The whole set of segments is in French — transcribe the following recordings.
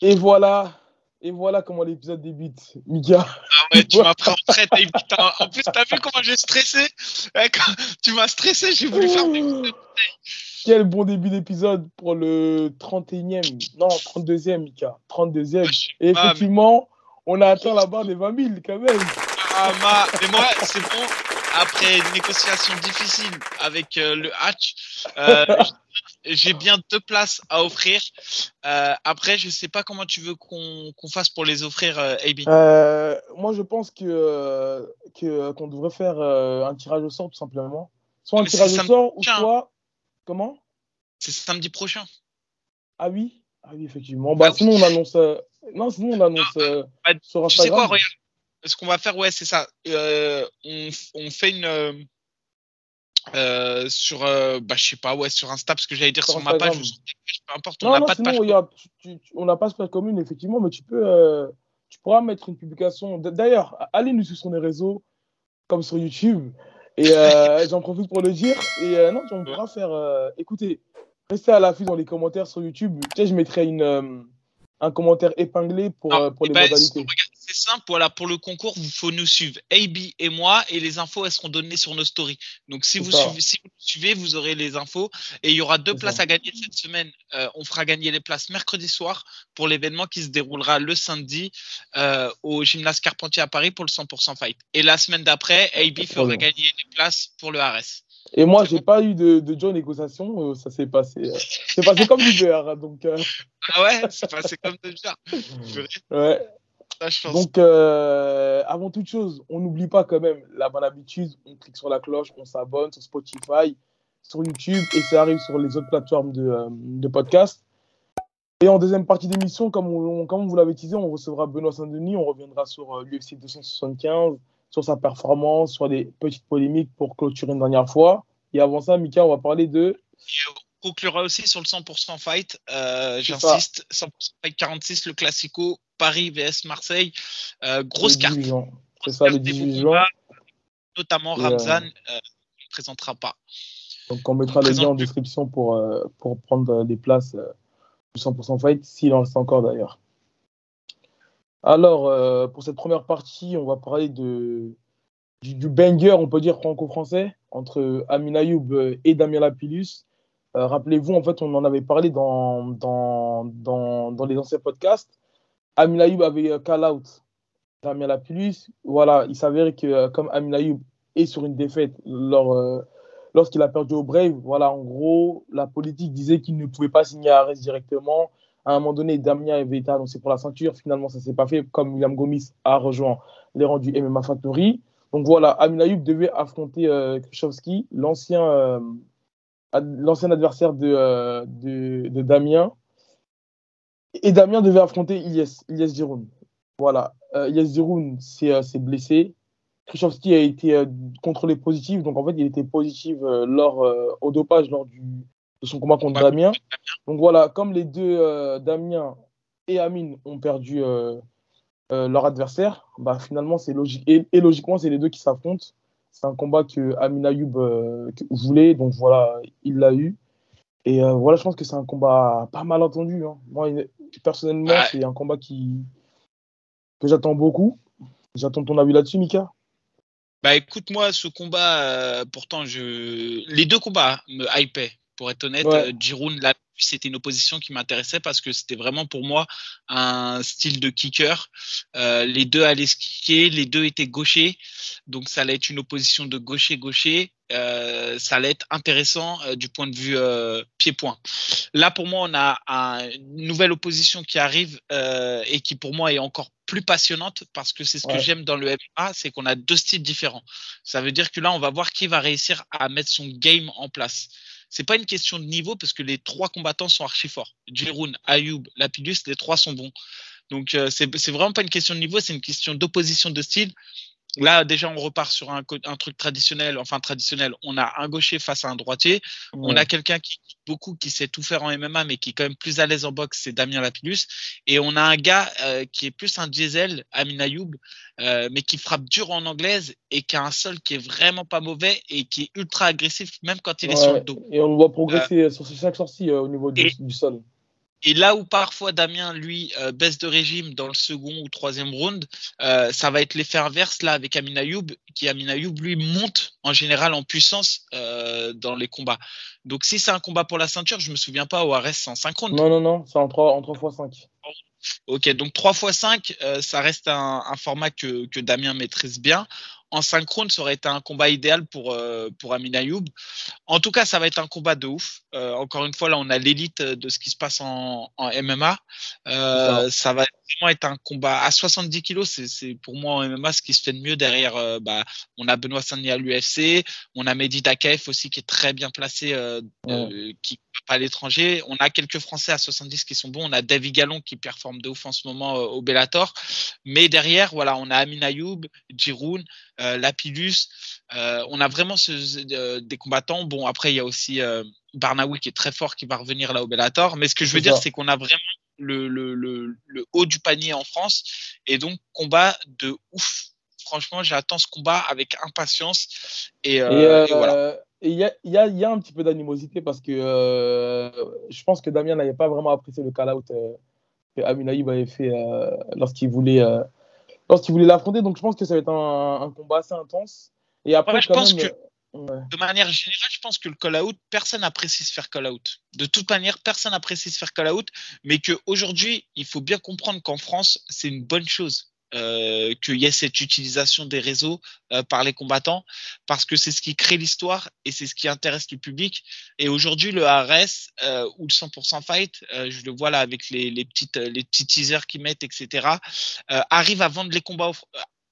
Et voilà, et voilà comment l'épisode débute. Mika. Ah ouais, tu m'as pris en traite. En plus, t'as vu comment j'ai stressé Tu m'as stressé, j'ai voulu faire des Quel bon début d'épisode pour le 31e, non, 32e, Mika. 32e. Et effectivement, on a atteint la barre des 20 000 quand même. Ah, ma... Mais moi, c'est bon. Après une négociation difficile avec euh, le Hatch, euh, j'ai bien deux places à offrir. Euh, après, je sais pas comment tu veux qu'on fasse pour les offrir, euh, AB. Euh, moi, je pense que qu'on devrait faire un tirage au sort tout simplement. Soit un tirage au sort ou soit comment? C'est samedi prochain. Ah oui, ah oui effectivement. Bah, sinon on annonce. Non, sinon on annonce ah, bah, sur Instagram. Tu sais quoi, regarde. Ce qu'on va faire, ouais, c'est ça. on, on fait une euh, sur, euh, bah, je sais pas, ouais, sur Insta, parce que j'allais dire sur, ma page, peu importe, on n'a pas de page. on n'a pas de page commune, effectivement, mais tu peux, euh, tu pourras mettre une publication. D'ailleurs, allez nous sur les réseaux, comme sur YouTube, et j'en profite pour le dire. Et non, on pourra faire. écoutez, restez à l'affût dans les commentaires sur YouTube. Tu sais, je mettrai une un commentaire épinglé pour, ah, pour les ben, modalités. C'est simple, voilà, pour le concours, il faut nous suivre, AB et moi, et les infos, elles seront données sur nos stories. Donc, si vous, suivez, si vous, suivez, vous aurez les infos. Et il y aura deux places à gagner cette semaine. Euh, on fera gagner les places mercredi soir pour l'événement qui se déroulera le samedi euh, au gymnase Carpentier à Paris pour le 100% fight. Et la semaine d'après, AB fera gagner les places pour le RS. Et moi, j'ai pas eu de, de job négociation. Euh, ça s'est passé, euh, c'est passé comme du beurre. Donc, euh. Ah ouais, c'est passé comme du beurre. Ouais. Donc, avant toute chose, on n'oublie pas quand même la bonne habitude. On clique sur la cloche, on s'abonne sur Spotify, sur YouTube et ça arrive sur les autres plateformes de, de podcast. Et en deuxième partie d'émission, comme, on, comme vous l'avez teasé, on recevra Benoît Saint-Denis. On reviendra sur l'UFC 275 sur sa performance, sur des petites polémiques pour clôturer une dernière fois. Et avant ça, Mika, on va parler de. Conclura aussi sur le 100% fight. Euh, J'insiste, 100% fight 46, le Classico, Paris vs Marseille. Euh, grosse carte. C'est ça, le 18 juin. Notamment Ramzan euh, ne présentera pas. Donc on mettra le lien en description pour, euh, pour prendre des places du 100% fight, s'il en reste encore d'ailleurs. Alors, euh, pour cette première partie, on va parler de, du, banger, on peut dire franco-français, entre Amin Ayoub et Damien Lapillus. Euh, rappelez-vous, en fait, on en avait parlé dans, dans, dans, les anciens podcasts. Amin Ayoub avait euh, call out Damien Lapillus. Voilà, il s'avérait que comme Amin Ayoub est sur une défaite lors, lorsqu'il a perdu au Brave, voilà, en gros, la politique disait qu'il ne pouvait pas signer à Arès directement à un moment donné, Damien avait été annoncé pour la ceinture. Finalement, ça ne s'est pas fait, comme William Gomis a rejoint les rangs du MMA Factory. Donc voilà, Amin Ayoub devait affronter euh, l'ancien euh, l'ancien adversaire de, euh, de, de, Damien. Et Damien devait affronter Ilyes, Ilyes. Voilà, euh, Ilyes Giroun s'est blessé. Krzyzewski a été contrôlé positif, donc en fait, il était positif lors, au dopage lors du, de son combat contre Damien. Donc voilà, comme les deux, euh, Damien et Amine, ont perdu euh, euh, leur adversaire, bah, finalement, c'est logique. Et, logiquement, c'est les deux qui s'affrontent. C'est un combat que Amin Ayoub voulait, donc voilà, il l'a eu. Et voilà, je pense que c'est un combat pas mal entendu. Hein. Moi, personnellement, c'est un combat qui... que j'attends beaucoup. J'attends ton avis là-dessus, Mika. Bah écoute, moi, ce combat, pourtant, je... les deux combats me hypaient. Pour être honnête, ouais. Euh, c'était une opposition qui m'intéressait parce que c'était vraiment pour moi un style de kicker. Euh, les deux allaient se kicker, les deux étaient gauchers, donc ça allait être une opposition de gaucher-gaucher. Euh, ça allait être intéressant du point de vue pied-point. Là, pour moi, on a une nouvelle opposition qui arrive et qui, pour moi, est encore plus passionnante parce que c'est ce que j'aime dans le MMA, c'est qu'on a deux styles différents. Ça veut dire que là, on va voir qui va réussir à mettre son game en place c'est pas une question de niveau parce que les trois combattants sont archi forts. Jiroun, Ayoub, Lapidus, les trois sont bons. Donc euh, c'est vraiment pas une question de niveau, c'est une question d'opposition de style. Là, déjà, on repart sur un, un, truc traditionnel. Enfin, traditionnel. On a un gaucher face à un droitier. On a quelqu'un qui beaucoup, qui sait tout faire en MMA, mais qui est quand même plus à l'aise en boxe, c'est Damien Lapillus. Et on a un gars euh, qui est plus un diesel, Amin Ayoub, euh, mais qui frappe dur en anglaise et qui a un sol qui est vraiment pas mauvais et qui est ultra agressif, même quand il est sur le dos. Et on le voit progresser euh, sur ses chaque sorties au niveau du, du sol. Et là où parfois Damien, lui, euh, baisse de régime dans le second ou troisième round, euh, ça va être l'effet inverse là avec Amin Ayoub, qui Amin Ayoub, lui, monte en général en puissance euh, dans les combats. Donc si c'est un combat pour la ceinture, je me souviens pas au RS en synchrone. Non, non, non, c'est en 3, en 3 x 5. Ok, donc 3 x 5, ça reste un, un format que, que, Damien maîtrise bien en synchrone, ça aurait été un combat idéal pour, euh, pour Amin Ayoub. En tout cas, ça va être un combat de ouf. Euh, encore une fois, là, on a l'élite de ce qui se passe en, en MMA. Euh, ça. va vraiment être un combat à 70 kilos. C'est pour moi en MMA ce qui se fait de mieux derrière. Euh, bah, on a Benoît Saint-Denis à l'UFC. On a Mehdi Takaev aussi qui est très bien placé, ouais. qui pas à l'étranger. On a quelques Français à 70 qui sont bons. On a David Gallon qui performe de ouf en ce moment au Bellator. Mais derrière, voilà, on a Amin Ayoub, Jiroun euh, Lapidus. Euh, on a vraiment ce, des combattants. Bon, après, il y a aussi euh, Barnaoui qui est très fort, qui va revenir là au Bellator. Mais ce que je veux dire, c'est qu'on a vraiment le, le, le, le, haut du panier en France. Et donc, combat de ouf. Franchement, j'attends ce combat avec impatience. Et, euh, et, et voilà. Il y a, y, a, y a, un petit peu d'animosité parce que euh, je pense que Damien n'avait pas vraiment apprécié le call-out euh, que Amin Aïb avait fait euh, lorsqu'il voulait lorsqu'il voulait l'affronter. Donc je pense que ça va être un, un combat assez intense. Et après, ouais, je pense même, que ouais. de manière générale, je pense que le call-out, personne n'apprécie se faire call-out. De toute manière, personne n'apprécie se faire call-out, mais qu'aujourd'hui, il faut bien comprendre qu'en France, c'est une bonne chose. Euh, qu'il y ait cette utilisation des réseaux euh, par les combattants parce que c'est ce qui crée l'histoire et c'est ce qui intéresse le public. Et aujourd'hui, le ARS euh, ou le 100% Fight, euh, je le vois là avec les, les, petites, les petits teasers qu'ils mettent, etc., arrive à vendre les combats. Au,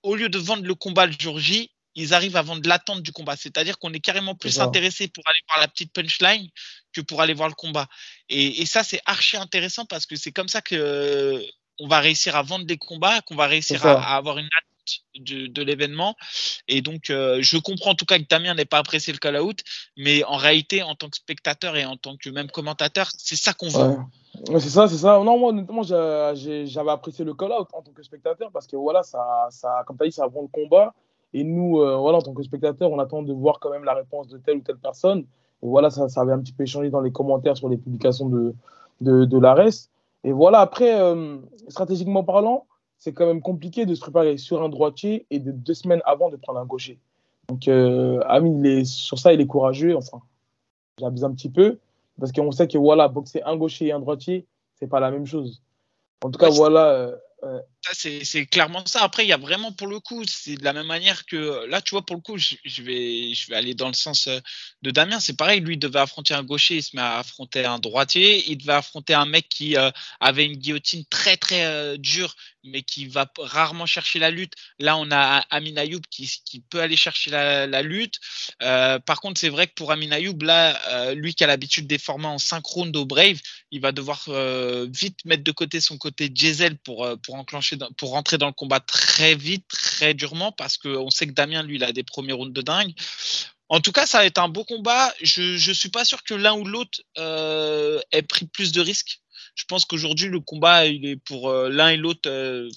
au lieu de vendre le combat le jour J, ils arrivent à vendre l'attente du combat. C'est-à-dire qu'on est carrément plus intéressé pour aller voir la petite punchline que pour aller voir le combat. Et, et ça, c'est archi intéressant parce que c'est comme ça que on va réussir à vendre des combats, qu'on va réussir à, à, avoir une attente de, de l'événement. Et donc, euh, je comprends en tout cas que Damien n'ait pas apprécié le call-out, mais en réalité, en tant que spectateur et en tant que même commentateur, c'est ça qu'on veut. Ouais. C'est ça, c'est ça. Non, moi, honnêtement, j'avais apprécié le call-out en tant que spectateur parce que voilà, ça, ça comme tu as dit, ça vend le combat. Et nous, euh, voilà, en tant que spectateur, on attend de voir quand même la réponse de telle ou telle personne. Et voilà, ça, ça avait un petit peu échangé dans les commentaires sur les publications de, de, de l'ARES. Et voilà, après, euh, stratégiquement parlant, c'est quand même compliqué de se préparer sur un droitier et de deux semaines avant de prendre un gaucher. Donc, euh, Ami, il est, sur ça, il est courageux. Enfin, j'abuse un petit peu parce qu'on sait que voilà, boxer un gaucher et un droitier, c'est pas la même chose. En tout cas, voilà. Euh... C'est clairement ça. Après, il y a vraiment pour le coup, c'est de la même manière que là, tu vois, pour le coup, je, vais, je vais aller dans le sens euh, de Damien. C'est pareil, lui devait affronter un gaucher, il se met à affronter un droitier. Il devait affronter un mec qui euh, avait une guillotine très très euh, dure, mais qui va rarement chercher la lutte. Là, on a Amin Ayoub qui, peut aller chercher la, lutte. Euh, par contre, c'est vrai que pour Amin Ayoub, là, euh, lui qui a l'habitude des formats en synchrone au Brave, il va devoir euh, vite mettre de côté son côté diesel pour, pour enclencher, dans, pour rentrer dans le combat très vite, très durement, parce qu'on sait que Damien, lui, il a des premiers rounds de dingue. En tout cas, ça va être un beau combat. Je ne suis pas sûr que l'un ou l'autre euh, ait pris plus de risques je pense qu'aujourd'hui, le combat, il est pour euh, l'un et l'autre euh,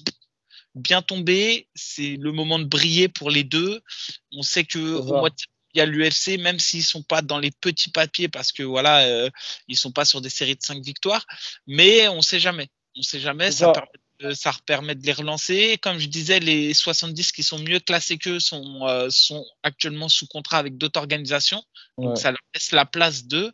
bien tombé. C'est le moment de briller pour les deux. On sait que au mois de il y a l'UFC, même s'ils sont pas dans les petits papiers, parce que voilà, ils sont pas sur des séries de cinq victoires, mais on sait jamais. On sait jamais. Ça, ça permet ça permet de les relancer. Comme je disais, les 70 qui sont mieux classés qu'eux sont, euh, sont actuellement sous contrat avec d'autres organisations. Donc, ouais. ça leur laisse la place d'eux.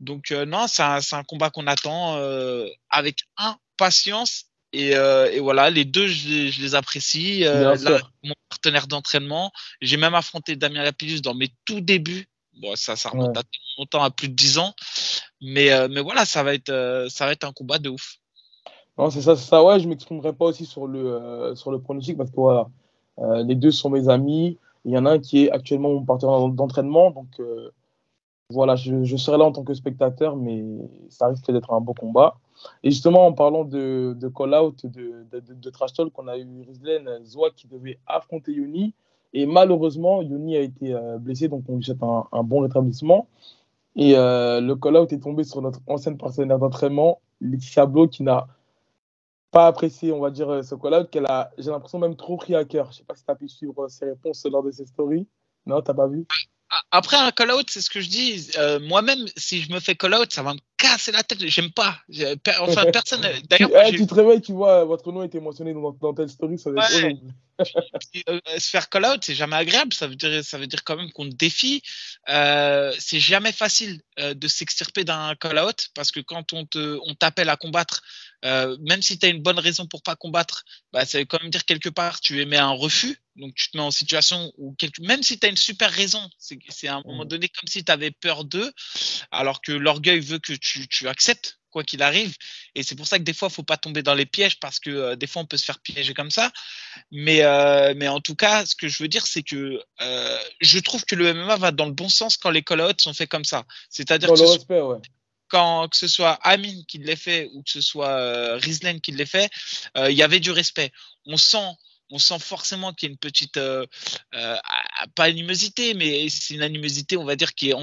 Donc, euh, non, c'est un, un, combat qu'on attend euh, avec impatience. Et, euh, et, voilà, les deux, je les, je les apprécie. Là, mon partenaire d'entraînement, j'ai même affronté Damien Lapidus dans mes tout débuts. Bon, ça, ça remonte ouais. à longtemps, à plus de 10 ans. Mais, mais voilà, ça va, être, ça va être un combat de ouf. Non, c'est ça, ça. Ouais, je m'exprimerai pas aussi sur le, euh, sur le pronostic parce que euh, les deux sont mes amis. Il y en a un qui est actuellement mon partenaire d'entraînement. Donc euh, voilà, je, serai là en tant que spectateur, mais ça risque d'être un beau combat. Et justement, en parlant de, de call-out, de, de, de, trash talk, on a eu Rizlen Zoa qui devait affronter Yoni. Et malheureusement, Yoni a été blessé, donc on lui souhaite un, un bon rétablissement. Et le call-out est tombé sur notre ancienne partenaire d'entraînement, Laetitia Blo, qui n'a pas apprécié, on va dire, ce call-out, qu'elle a, j'ai l'impression, même trop pris à cœur. Je sais pas si tu as pu suivre ses réponses lors de ses stories. Non, t'as pas vu? Après un call-out, c'est ce que je dis. Euh, Moi-même, si je me fais call-out, ça va me casser la tête. J'aime pas. Enfin, personne. D'ailleurs, tu, tu, te réveilles, tu vois, votre nom était mentionné dans, dans telle story, ça va être euh, se faire call out, c'est jamais agréable. Ça veut dire, ça veut dire quand même qu'on te défie. Euh, c'est jamais facile euh, de s'extirper d'un call out parce que quand on te, on t'appelle à combattre, euh, même si tu as une bonne raison pour pas combattre, bah, ça veut quand même dire quelque part tu émets un refus. Donc tu te mets en situation où quelque... même si tu as une super raison, c'est à un moment mmh. donné comme si tu avais peur d'eux, alors que l'orgueil veut que tu, tu acceptes quoi qu'il arrive. Et c'est pour ça que des fois, il faut pas tomber dans les pièges parce que euh, des fois, on peut se faire piéger comme ça. Mais, euh, mais en tout cas, ce que je veux dire, c'est que euh, je trouve que le MMA va dans le bon sens quand les call-outs sont faits comme ça. C'est-à-dire que, ce quand, que ce soit Amin qui l'ait fait ou que ce soit Rizlen qui l'ait fait, il y avait du respect. On sent on sent forcément qu'il y a une petite, pas animosité, mais c'est une animosité, on va dire, qui est,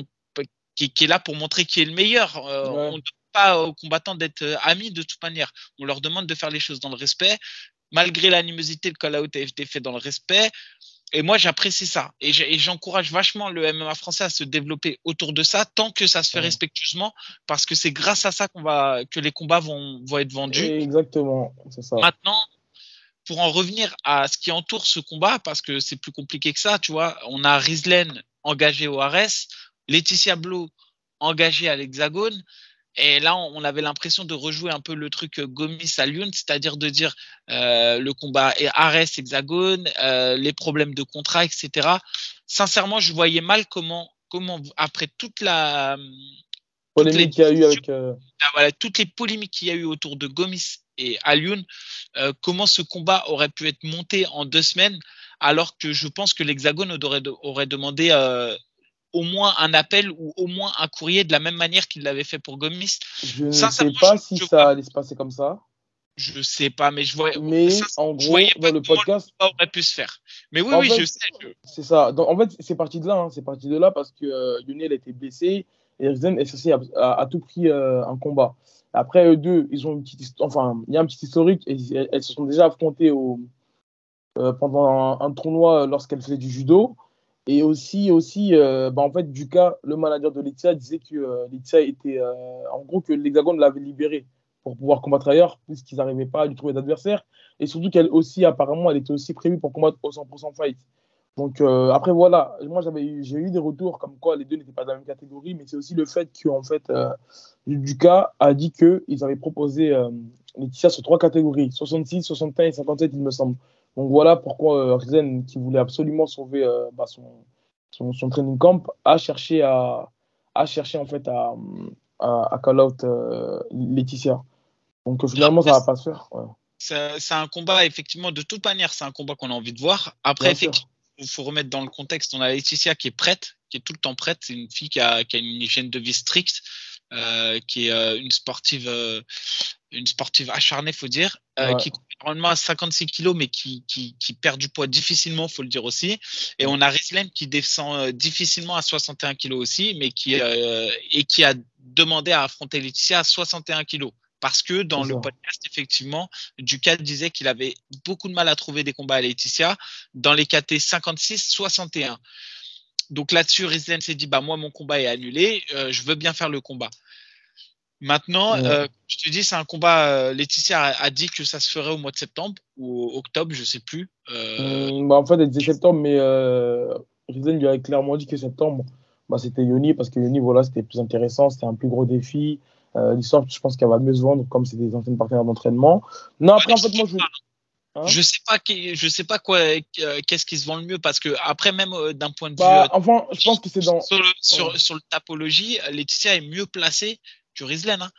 qui, est là pour montrer qui est le meilleur. On pas aux combattants d'être euh, amis de toute manière. On leur demande de faire les choses dans le respect. Malgré l'animosité, le call-out a été fait dans le respect. Et moi, j'apprécie ça. Et j'encourage vachement le MMA français à se développer autour de ça, tant que ça se fait respectueusement, parce que c'est grâce à ça qu'on va, que les combats vont, vont être vendus. Exactement, c'est ça. Maintenant, pour en revenir à ce qui entoure ce combat, parce que c'est plus compliqué que ça, tu vois, on a Rizlen engagé au Ares, Laetitia Blo engagée à l'Hexagone, et là, on, avait l'impression de rejouer un peu le truc euh, Gomis à Lyon, c'est-à-dire de dire euh, le combat Ares hexagone, euh, les problèmes de contrat, etc. Sincèrement, je voyais mal comment, comment après toute la polémique qu'il y a eu avec voilà, toutes les polémiques qu'il y a eu autour de Gomis et Alioun, comment ce combat aurait pu être monté en deux semaines, alors que je pense que l'Hexagone aurait demandé au moins un appel ou au moins un courrier de la même manière qu'il l'avait fait pour Gomis. Je ne sais pas si ça allait se passer comme ça. Je sais pas, mais je vois. Mais en gros, dans le podcast, ça aurait pu se faire. Mais oui, oui, je sais. C'est ça. en fait, c'est parti de là. Hein. C'est parti de là parce que euh, a été blessé et Rizzen a, a, tout pris euh, un combat. Après eux deux, ils ont une petite, enfin, il y a un petit historique et elles se sont déjà affrontées au, euh, pendant un tournoi lorsqu'elles faisaient du judo. Et aussi, aussi euh, bah en fait, Duca, le manager de Letia, disait que euh, Letia était. Euh, en gros, que l'Hexagone l'avait libéré pour pouvoir combattre ailleurs, puisqu'ils n'arrivaient pas à lui trouver d'adversaire. Et surtout qu'elle aussi, apparemment, elle était aussi prévue pour combattre au 100% fight. Donc euh, après, voilà, moi j'ai eu des retours comme quoi les deux n'étaient pas dans la même catégorie, mais c'est aussi le fait qu'en fait, Duca a dit qu'ils avaient proposé Laetitia sur trois catégories 66, 61 et 57, il me semble. Donc voilà pourquoi euh, qui voulait absolument sauver euh, bah, son, son, training camp, a cherché à, a cherché en fait à, à, call out euh, Laetitia. Donc finalement, ça va pas se faire. C'est un combat, effectivement, de toute manière, c'est un combat qu'on a envie de voir. Après, effectivement, il faut remettre dans le contexte, on a Laetitia qui est prête, qui est tout le temps prête. C'est une fille qui a, qui a, une hygiène de vie stricte, euh, qui est euh, une sportive, euh, une sportive acharnée, faut dire, qui compte normalement à 56 kilos, mais qui, qui, qui, perd du poids difficilement, faut le dire aussi. Et on a Rislem qui descend difficilement à 61 kilos aussi, mais qui et qui a demandé à affronter Laetitia à 61 kilos parce que dans le podcast, effectivement, Ducat disait qu'il avait beaucoup de mal à trouver des combats à Laetitia dans les KT 56-61. Donc là-dessus, Rizlen s'est dit bah moi mon combat est annulé, euh, je veux bien faire le combat. Maintenant, euh, je te dis c'est un combat. Euh, Laetitia a, dit que ça se ferait au mois de septembre ou octobre, je sais plus. Mmh, bah, en fait, elle disait septembre, mais Rizlen lui a clairement dit que septembre, bah, c'était Yoni parce que Yoni voilà c'était plus intéressant, c'était un plus gros défi. L'histoire, je pense qu'elle va mieux se vendre comme c'est des anciennes partenaires d'entraînement. Non, après en fait moi je Hein? Je sais pas, je sais pas quoi, euh, qu'est-ce qui se vend le mieux parce que après même euh, d'un point de bah, vue, enfin, je pense que c'est dans sur le, sur, sur le tapologie, Laetitia est mieux placée que Rizlen. Hein.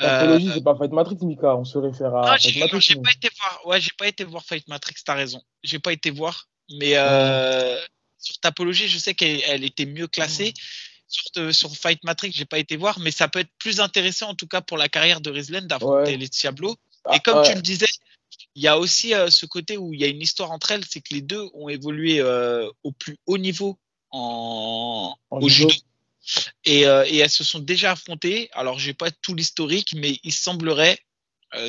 Euh, c'est pas Fight Matrix, Mika. On se réfère à. J'ai pas été voir. Ouais, j'ai pas été voir Fight Matrix. T'as raison. J'ai pas été voir, mais euh, sur tapologie, je sais qu'elle était mieux classée. Sur, sur, Fight Matrix, j'ai pas été voir, mais ça peut être plus intéressant en tout cas pour la carrière de Rizlen d'affronter les Diablo. Et ah, comme tu le disais, il y a aussi euh, ce côté où il y a une histoire entre elles, c'est que les deux ont évolué euh, au plus haut niveau en, au judo. Et, euh, et, elles se sont déjà affrontées. Alors, j'ai pas tout l'historique, mais il semblerait,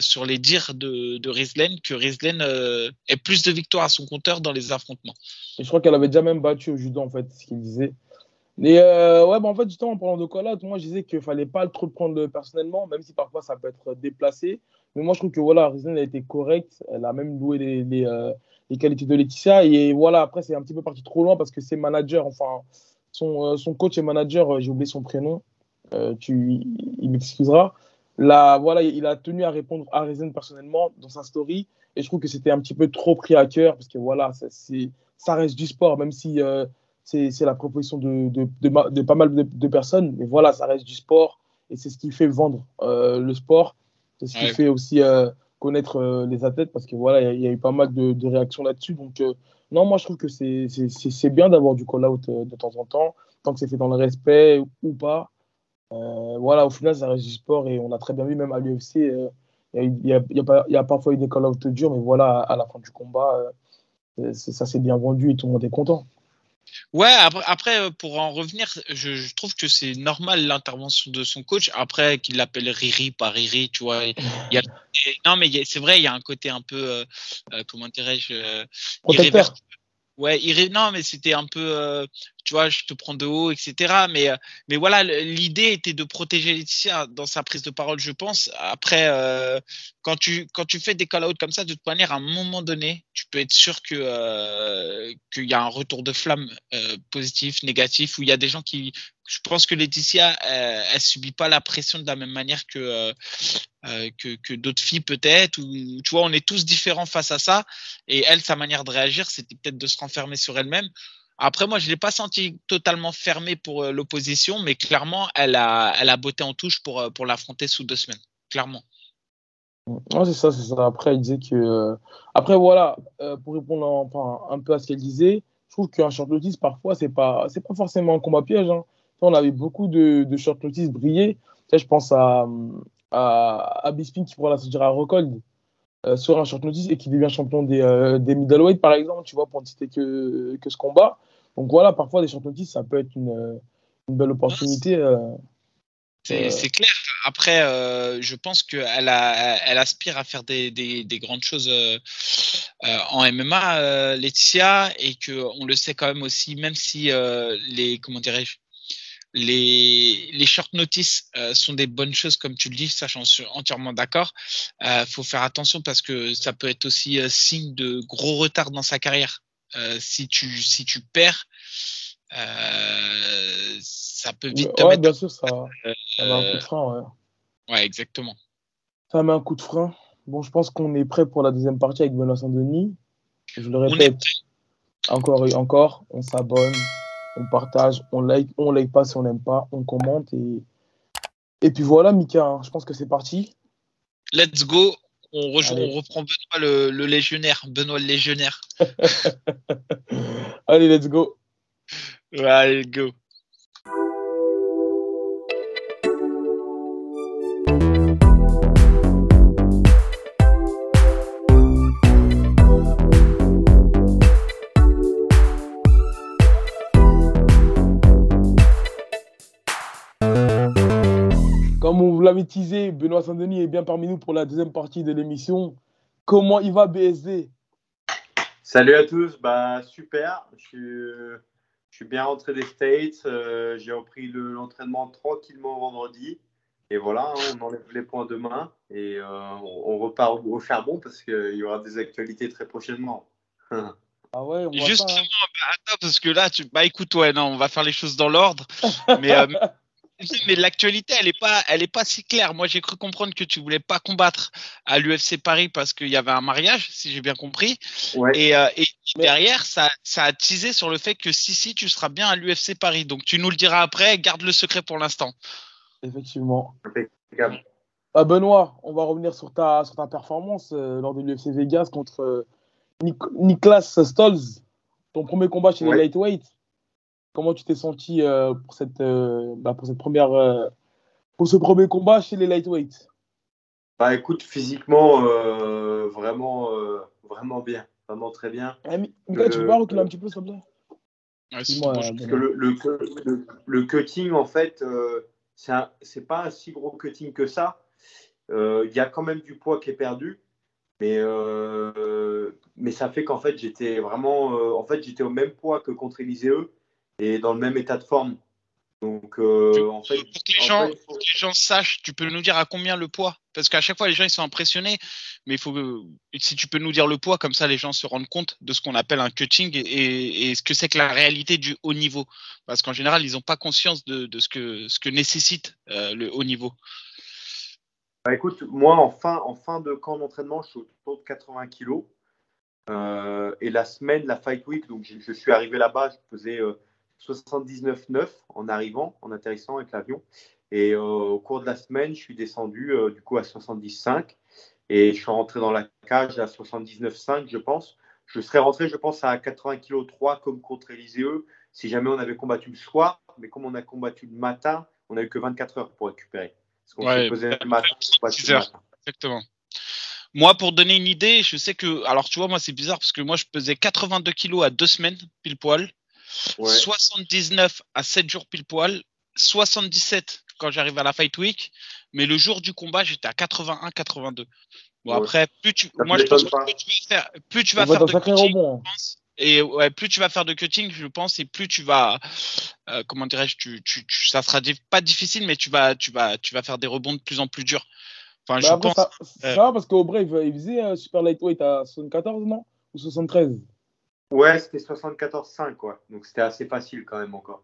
sur les dires de, de que Rizlen ait plus de victoires à son compteur dans les affrontements. Et je crois qu'elle avait déjà même battu au judo, en fait, ce qu'il disait. Et euh, ouais, bah en fait, justement, en parlant de call-out, moi, je disais qu'il fallait pas trop le prendre personnellement, même si parfois ça peut être déplacé. Mais moi, je trouve que voilà, a été correcte. Elle a même loué les, euh, les qualités de Laetitia. Et voilà, après, c'est un petit peu parti trop loin parce que ses managers, enfin, son, euh, son coach et manager, euh, j'ai oublié son prénom, tu, il m'excusera. Là, voilà, il a tenu à répondre à Reason personnellement dans sa story. Et je trouve que c'était un petit peu trop pris à cœur parce que voilà, ça, ça reste du sport, même si c'est la proposition de, de, de, pas mal de, personnes. Mais voilà, ça reste du sport et c'est ce qui fait vendre le sport. C'est ce qui fait aussi euh, connaître euh, les athlètes parce que voilà, il y, a eu pas mal de, réactions là-dessus. Donc, euh, non, moi je trouve que c'est bien d'avoir du call-out de temps en temps, tant que c'est fait dans le respect ou pas. voilà, au final, ça reste du sport et on a très bien vu, même à l'UFC, il y, a, y, a, parfois eu des call-out durs, mais voilà, à la fin du combat, ça s'est bien vendu et tout le monde est content. Ouais, après, après, euh, pour en revenir, je, trouve que c'est normal l'intervention de son coach. Après qu'il l'appelle Riri par Riri, tu vois. Il y a, non, mais c'est vrai, il y a un côté un peu, euh, euh, comment dirais-je, Ouais, non, mais c'était un peu, euh, tu vois, je te prends de haut, etc. Mais, euh, mais voilà, l'idée était de protéger Laetitia dans sa prise de parole, je pense. Après, euh, quand, tu, quand fais des call-outs comme ça, de toute manière, à un moment donné, tu peux être sûr que qu'il y a un retour de flamme positif, négatif, où il y a des gens qui, je pense que Laetitia, elle, elle subit pas la pression de la même manière que euh, d'autres filles peut-être. Tu vois, on est tous différents face à ça. Et elle, sa manière de réagir, c'était peut-être de se renfermer sur elle-même. Après, moi, je ne l'ai pas senti totalement fermée pour euh, l'opposition, mais clairement, elle a, elle a botté en touche pour, euh, pour l'affronter sous deux semaines. Clairement. Ouais, c'est ça, c'est ça. Après, elle disait que. Après, voilà, pour répondre un peu à ce qu'elle disait, je trouve qu'un short notice, parfois, c'est pas, c'est pas forcément un combat piège. Hein. On avait beaucoup de, short notice briller. je pense à, à, à Bisping qui pourra la sortir à Rockhold euh, sur un short notice et qui devient champion des, euh, des middleweight par exemple, tu vois, pour ne citer que, que ce combat. Donc voilà, parfois des short notice, ça peut être une, une belle opportunité. Euh, c'est clair. Après, je pense qu'elle elle aspire à faire des, des, des grandes choses en MMA, Laetitia, et qu'on le sait quand même aussi, même si les, comment dirais-je, les, les short notice euh, sont des bonnes choses, comme tu le dis, ça j'en suis entièrement d'accord. Il euh, faut faire attention parce que ça peut être aussi euh, signe de gros retard dans sa carrière. si, tu, si tu perds, ça peut vite te ouais, bien sûr, ça, ça met un coup de frein. Ouais. ouais, exactement. Ça met un coup de frein. Bon, je pense qu'on est prêt pour la deuxième partie avec Benoît Saint-Denis. Je le répète encore et encore, on s'abonne, on partage, on like, on like pas si on n'aime pas, on commente et, et puis voilà, Mika, hein, je pense que c'est parti. Let's go. On, reprend Benoît le, le, légionnaire. Benoît le légionnaire. Allez, let's go. Allez, go. L'avez teasé, Benoît Saint-Denis est bien parmi nous pour la deuxième partie de l'émission. Comment il va BSD Salut à tous, bah super. Je suis, bien rentré des States. Euh, j'ai repris l'entraînement tranquillement vendredi. Et voilà, hein, on enlève les points demain et euh, on, repart au charbon parce qu'il y aura des actualités très prochainement. Ah ouais, on Justement, hein. bah, attends, parce que là, tu... bah écoute, ouais, non, on va faire les choses dans l'ordre. mais, euh, mais l'actualité, elle n'est pas, elle est pas si claire. Moi, j'ai cru comprendre que tu voulais pas combattre à l'UFC Paris parce qu'il y avait un mariage, si j'ai bien compris. Et, euh, et derrière, ça, ça a teasé sur le fait que si, si, tu seras bien à l'UFC Paris. Donc, tu nous le diras après. Garde le secret pour l'instant. Effectivement. Ah, Benoît, on va revenir sur ta, sur ta performance euh, lors de l'UFC Vegas contre euh, Niklas Stolz. Ton premier combat chez les lightweight. Comment tu t'es senti euh, pour, cette, euh, bah, pour cette première euh, pour ce premier combat chez les lightweights? Bah écoute, physiquement vraiment vraiment bien, vraiment très bien. Eh, Mika, tu peux pas reculer un petit peu s'il te plaît? Le, le, le, cutting en fait c'est pas un si gros cutting que ça. Il y a quand même du poids qui est perdu, mais, mais ça fait qu'en fait j'étais vraiment en fait j'étais au même poids que contre Elisée et dans le même état de forme. Donc, euh, en fait, pour que les, gens, les gens sachent, tu peux nous dire à combien le poids Parce qu'à chaque fois, les gens ils sont impressionnés, mais il faut si tu peux nous dire le poids, comme ça, les gens se rendent compte de ce qu'on appelle un cutting et, ce que c'est que la réalité du haut niveau. Parce qu'en général, ils n'ont pas conscience de, ce, que, ce que nécessite euh, le haut niveau. Bah, écoute, moi, en fin, en fin de camp d'entraînement, je suis autour de 80 kg. Euh, et la semaine, la Fight Week, donc je, suis arrivé là-bas, je faisais 79,9 en arrivant, en atterrissant avec l'avion. Et euh, au cours de la semaine, je suis descendu euh, du coup à 70,5 et je suis rentré dans la cage à 79,5, je pense. Je serais rentré, je pense, à 80 kg 3 comme contre Elisée si jamais on avait combattu le soir. Mais comme on a combattu le matin, on n'a eu que 24 heures pour récupérer. Parce qu'on ouais, le matin, Exactement. Moi, pour donner une idée, je sais que, alors tu vois, moi c'est bizarre parce que moi je pesais 82 kg à deux semaines pile poil. 79 à 7 jours pile poil, 77 quand j'arrive à la Fight Week, mais le jour du combat, j'étais à 81, 82. Bon, après, plus tu, moi, je pense que plus tu vas faire, plus tu vas faire de cutting, et ouais, plus tu vas faire de cutting, je pense, et plus tu vas, euh, comment dirais-je, tu, tu, ça sera pas difficile, mais tu vas, tu vas, tu vas faire des rebonds de plus en plus durs. Enfin, je pense. Ça, euh, ça parce qu'au Brave, il faisait un Super Lightweight à 74, non? Ou 73 Ouais, c'était 74,5, quoi. Donc c'était assez facile quand même encore.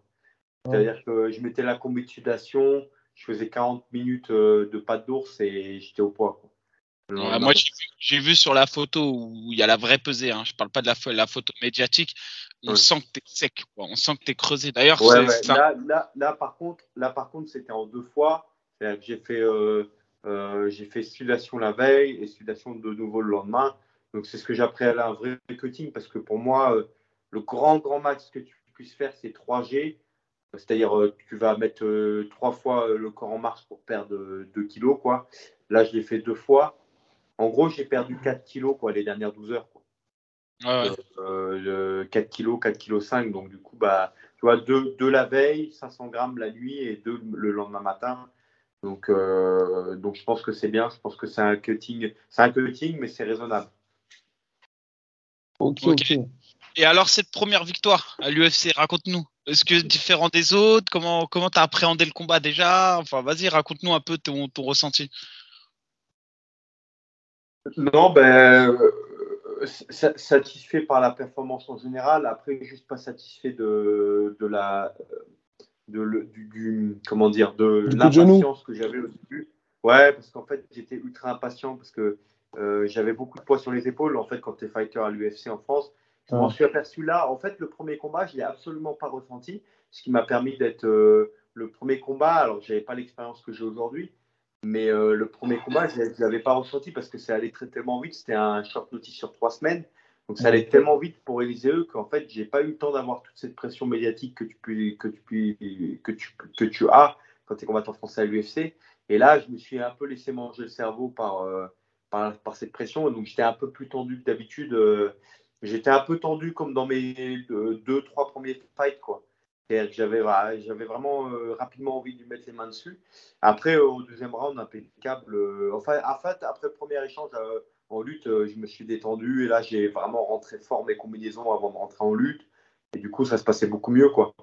C'est-à-dire que je mettais la combination, je faisais 40 minutes euh, de pas d'ours et j'étais au poids. Quoi. moi, j'ai vu sur la photo où il y a la vraie pesée. Hein. Je parle pas de la, la photo médiatique. On sent que tu es sec. Quoi. On sent que tu es creusé. D'ailleurs, là, là, là, par contre, là, par contre, c'était en deux fois. J'ai fait, euh, euh, j'ai fait sudation la veille et sudation de nouveau le lendemain. Donc, c'est ce que j'appréhende un vrai cutting parce que pour moi, euh, le grand, grand max que tu puisses faire, c'est 3G. C'est-à-dire, euh, tu vas mettre euh, trois fois le corps en marche pour perdre 2 kilos. Quoi. Là, je l'ai fait deux fois. En gros, j'ai perdu 4 kilos quoi, les dernières 12 heures. Quoi. 4 kilos, 4 kilos 5. Donc, du coup, bah, tu vois, 2, la veille, 500 grammes la nuit et 2 le lendemain matin. Donc, donc je pense que c'est bien. Je pense que c'est un cutting. C'est un cutting, mais c'est raisonnable. Ok, ok. Et alors, cette première victoire à l'UFC, raconte-nous. Est-ce que différent des autres? Comment comment as appréhendé le combat déjà? Enfin, vas-y, raconte-nous un peu ton, ton, ressenti. Non, ben, euh, satisfait par la performance en général. Après, juste pas satisfait de, de la de, du, comment dire de l'impatience que j'avais au début. Ouais, parce qu'en fait, j'étais ultra impatient parce que euh, j'avais beaucoup de poids sur les épaules. En fait, quand tu es fighter à l'UFC en France, je m'en suis aperçu là. En fait, le premier combat, je ne l'ai absolument pas ressenti, ce qui m'a permis d'être euh, le premier combat. Alors, je n'avais pas l'expérience que j'ai aujourd'hui, mais euh, le premier combat, je ne l'avais pas ressenti parce que ça allait très tellement vite. C'était un short notice sur trois semaines. Donc, ça allait tellement vite pour Elisée qu'en fait, je n'ai pas eu le temps d'avoir toute cette pression médiatique que tu, que tu, que tu, que tu as quand tu es combattant français à l'UFC. Et là, je me suis un peu laissé manger le cerveau par par, cette pression. Donc j'étais un peu plus tendu que d'habitude. Euh, j'étais un peu tendu comme dans mes euh, deux, trois premiers fights. Quoi. J'avais, j'avais vraiment euh, rapidement envie de lui mettre les mains dessus. Après, au deuxième round, impeccable. enfin, en fait, après le premier échange en lutte, je me suis détendu et là, j'ai vraiment rentré fort mes combinaisons avant de rentrer en lutte. Et du coup, ça se passait beaucoup mieux. Quoi.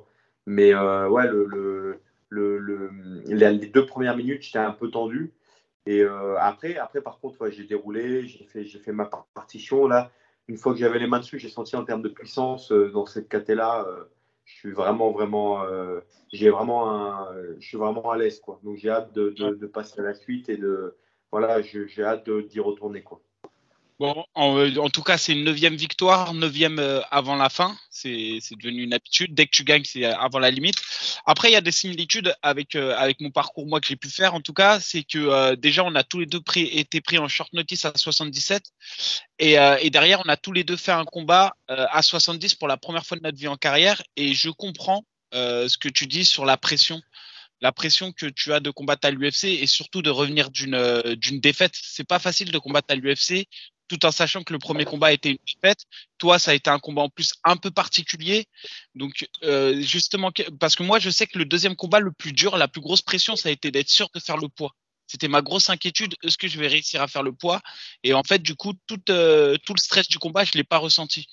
Mais ouais, le, le, le, les deux premières minutes, j'étais un peu tendu. Et euh, après, après, par contre, j'ai déroulé, j'ai fait, j'ai fait ma partition. Là, une fois que j'avais les mains dessus, j'ai senti en termes de puissance euh, dans cette caté-là, euh, je suis vraiment, vraiment, j'ai vraiment un, je suis vraiment à l'aise, quoi. Donc, j'ai hâte de, de, passer à la suite et de, voilà, j'ai hâte d'y retourner, quoi. Bon, en, tout cas, c'est une neuvième victoire, neuvième euh, avant la fin. C'est devenu une habitude. Dès que tu gagnes, c'est avant la limite. Après, il y a des similitudes avec euh, avec mon parcours moi que j'ai pu faire. En tout cas, c'est que euh, déjà on a tous les deux été pris en short notice à 77 et, et derrière on a tous les deux fait un combat à 70 pour la première fois de notre vie en carrière. Et je comprends ce que tu dis sur la pression la pression que tu as de combattre à l'UFC et surtout de revenir d'une d'une défaite. C'est pas facile de combattre à l'UFC tout en sachant que le premier combat était une défaite. Toi, ça a été un combat en plus un peu particulier. Donc, euh, justement, parce que moi, je sais que le deuxième combat, le plus dur, la plus grosse pression, ça a été d'être sûr de faire le poids. C'était ma grosse inquiétude. Est-ce que je vais réussir à faire le poids? Et en fait, du coup, tout, euh, tout le stress du combat, je l'ai pas ressenti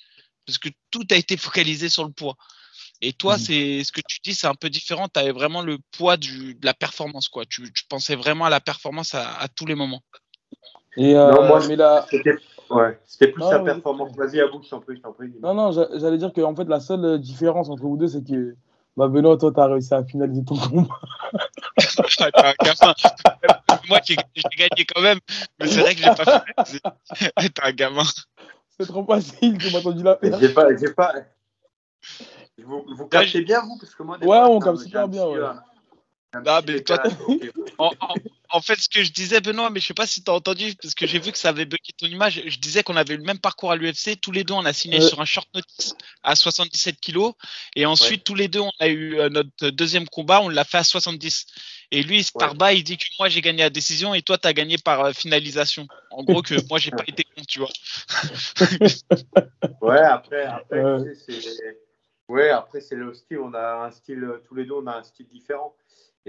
parce que tout a été focalisé sur le poids. Et toi, mhm. c'est ce que tu dis, c'est un peu différent. Tu avais vraiment le poids du, de la performance, quoi. Tu, tu pensais vraiment à la performance à, à tous les moments. Et euh, non, moi, mais là... c'était plus la performance. Vas-y, à vous, je t'en prie, Non, non, j'allais dire que en fait, la seule différence entre vous deux, c'est que bah, Benoît, toi, tu as réussi à finaliser ton combat. moi, j'ai gagné quand même, mais c'est vrai que j'ai pas fait. T'es un gamin. C'est trop facile, tu m'as entendu la faire. J'ai pas, j'ai pas. Vous, vous captez bien, vous Parce que moi, Ouais, on capte super bien. Ouais. Euh, non, mais toi, en, en, fait, ce que je disais, Benoît, mais je sais pas si tu as entendu, parce que j'ai vu que ça avait bugué ton image. Je disais qu'on avait le même parcours à l'UFC. Tous les deux, on a signé sur un short notice à 77 kilos. Et ensuite, tous les deux, on a eu euh, notre deuxième combat, on l'a fait à 70. Et lui, par bas, il dit que moi, j'ai gagné à décision et toi, tu as gagné par euh, finalisation. En gros, que moi, j'ai pas été con, tu vois. ouais, après, après c'est. Ouais, après, c'est le style. On a un style, tous les deux, on a un style différent.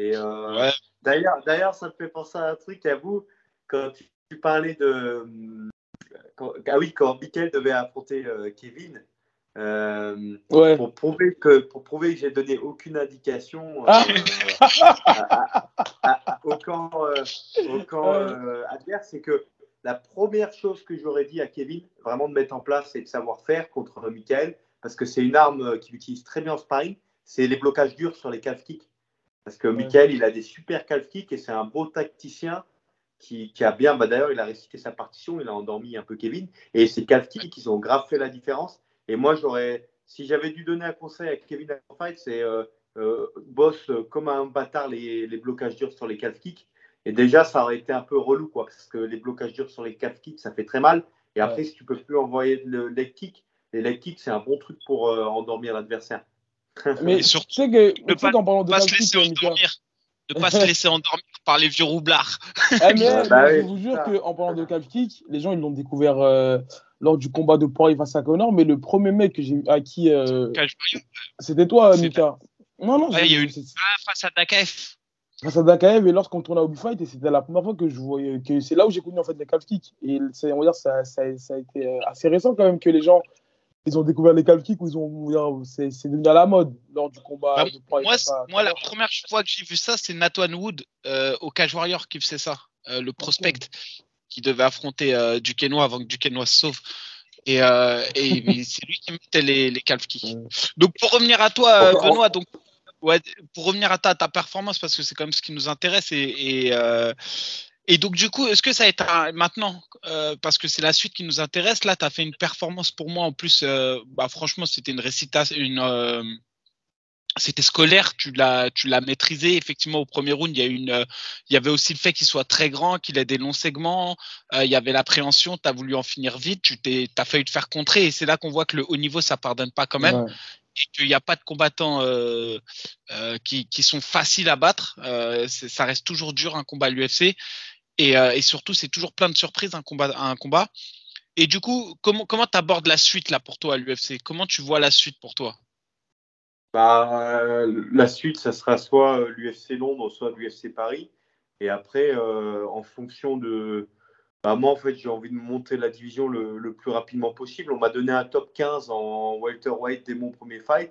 Et euh, d'ailleurs, d'ailleurs, ça me fait penser à un truc à vous quand tu, parlais de ah oui, quand Michael devait affronter euh, Kevin. Euh, pour prouver que pour prouver que j'ai donné aucune indication ah. au camp, au camp adverse, c'est que la première chose que j'aurais dit à Kevin, vraiment de mettre en place, c'est de savoir faire contre Michael, parce que c'est une arme qu'il utilise très bien en sparring, c'est les blocages durs sur les calf kicks. Parce que Michael, il a des super calf kicks et c'est un beau tacticien qui, a bien. Bah D'ailleurs, il a récité sa partition, il a endormi un peu Kevin. Et ces calf kicks, ils ont grave fait la différence. Et moi, j'aurais. Si j'avais dû donner un conseil à Kevin Fight, c'est euh, euh, bosse comme un bâtard les, les, blocages durs sur les calf kicks. Et déjà, ça aurait été un peu relou, quoi, parce que les blocages durs sur les calf kicks, ça fait très mal. Et après, si tu peux plus envoyer le leg kick, les leg kicks, c'est un bon truc pour euh, endormir l'adversaire. Mais surtout, tu sais que, ne pas, parlant de pas se laisser endormir. Ne pas se laisser endormir par les vieux roublards. Ah, mais, bah je vous jure qu'en parlant de calf kick, les gens ils l'ont découvert euh, lors du combat de Poirier face à Connor, mais le premier mec que j'ai acquis, euh, c'était toi, Mika. Non, non, il y a eu ah, face à Dakaev. Face à Dakaev, et lorsqu'on tourne à Obi Fight, et c'était la première fois que je voyais, que c'est là où j'ai connu en fait les calf kicks. Et on va dire, ça, ça, ça a été euh, assez récent quand même que les gens ils ont découvert les calf kicks où ils ont c'est devenu à la mode lors du combat. Bah, moi, moi la première fois que j'ai vu ça, c'est Nathan Wood euh, au Cage Warrior qui faisait ça, euh, le prospect qui devait affronter euh, Duquesnois avant que Duquesnois se sauve. Et, euh, et c'est lui qui mettait les, les kicks. Donc pour revenir à toi, Benoît, donc ouais, pour revenir à ta, ta performance parce que c'est quand même ce qui nous intéresse et, et et donc, du coup, est-ce que ça a été maintenant, euh, parce que c'est la suite qui nous intéresse, là, tu as fait une performance pour moi. En plus, euh, bah, franchement, c'était une récitation, une, euh, c'était scolaire, tu l'as, tu l'as maîtrisé. Effectivement, au premier round, il y, a une, il y avait aussi le fait qu'il soit très grand, qu'il ait des longs segments. il y avait l'appréhension, tu as voulu en finir vite, tu t'es, as failli te faire contrer. Et c'est là qu'on voit que le haut niveau, ça pardonne pas quand même. Et qu'il n'y a pas de combattants qui, qui, sont faciles à battre. ça reste toujours dur un combat à l'UFC. Euh, et, surtout, c'est toujours plein de surprises un combat, un combat. Et du coup, comment comment abordes la suite là pour toi à l'UFC Comment tu vois la suite pour toi? Bah, euh, la suite, ça sera soit euh, l'UFC Londres, soit l'UFC Paris. Et après, en fonction de. Bah, moi, en fait, j'ai envie de monter la division le, plus rapidement possible. On m'a donné un top 15 en welterweight dès mon premier fight.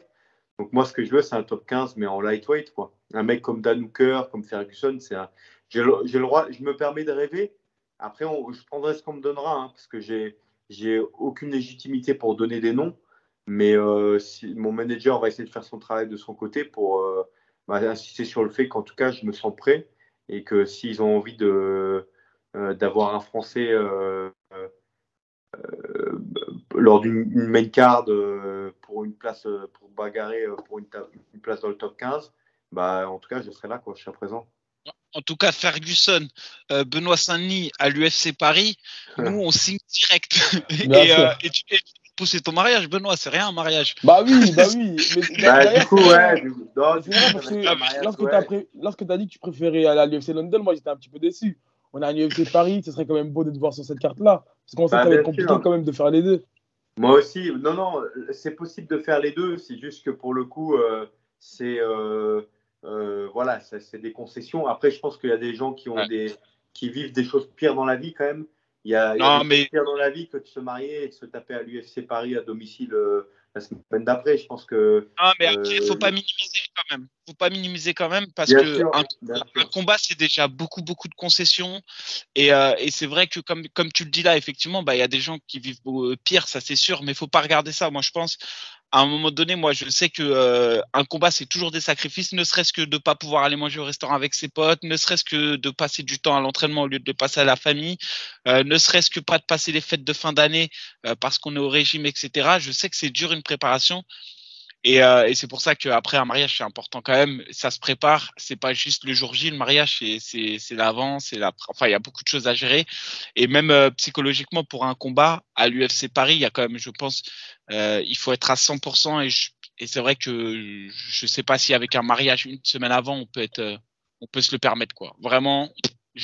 Donc, moi, ce que je veux, c'est un top 15, mais en lightweight. Quoi. Un mec comme Dan Hooker, comme Ferguson, c'est un, j'ai le, droit, je me permets de rêver. Après, je prendrai ce qu'on me donnera, hein, parce que j'ai, j'ai aucune légitimité pour donner des noms. Mais euh, si, mon manager va essayer de faire son travail de son côté pour euh, bah, insister sur le fait qu'en tout cas, je me sens prêt et que s'ils ont envie de, euh, d'avoir un Français lors d'une main card pour une place, pour bagarrer pour une, une, place dans le top 15, bah, en tout cas, je serai là, quoi, je serai présent en tout cas Ferguson, euh, Benoît Saint-Denis à l'UFC Paris, nous on signe direct. Euh, et, tu, et, pousser ton mariage, Benoît, c'est rien un mariage. Bah oui, bah oui. Mais, bah, du coup, ouais. lorsque tu as dit que tu préférais aller à l'UFC London, moi j'étais un petit peu déçu. On a un UFC Paris, ce serait quand même beau de te voir sur cette carte-là. Parce qu'on sait bah, que ça va être compliqué quand même de faire les deux. Moi aussi, non, non, c'est possible de faire les deux. C'est juste que pour le coup, euh, c'est euh, voilà, c'est des concessions. Après, je pense qu'il y a des gens qui ont des qui vivent des choses pires dans la vie quand même. Il y a, des choses pires dans la vie que de se marier et de se taper à l'UFC Paris à domicile euh, la semaine d'après. Je pense que. Ah, mais après, il ne faut pas minimiser quand même. faut pas minimiser quand même parce que un, combat, c'est déjà beaucoup, beaucoup de concessions. Et, et c'est vrai que, comme, comme tu le dis là, effectivement, bah, il y a des gens qui vivent pire, ça c'est sûr, mais il faut pas regarder ça. Moi, je pense à un moment donné, moi, je sais que euh, un combat, c'est toujours des sacrifices, ne serait-ce que de pas pouvoir aller manger au restaurant avec ses potes, ne serait-ce que de passer du temps à l'entraînement au lieu de le passer à la famille, euh, ne serait-ce que pas de passer les fêtes de fin d'année euh, parce qu'on est au régime, etc. Je sais que c'est dur une préparation, et, euh, et c'est pour ça qu'après un mariage, c'est important quand même. Ça se prépare. C'est pas juste le jour J. Le mariage, c'est l'avant, c'est la. Enfin, il y a beaucoup de choses à gérer. Et même euh, psychologiquement, pour un combat à l'UFC Paris, il y a quand même, je pense, euh, il faut être à 100%. Et, et c'est vrai que je sais pas si avec un mariage une semaine avant, on peut être, euh, on peut se le permettre quoi. Vraiment.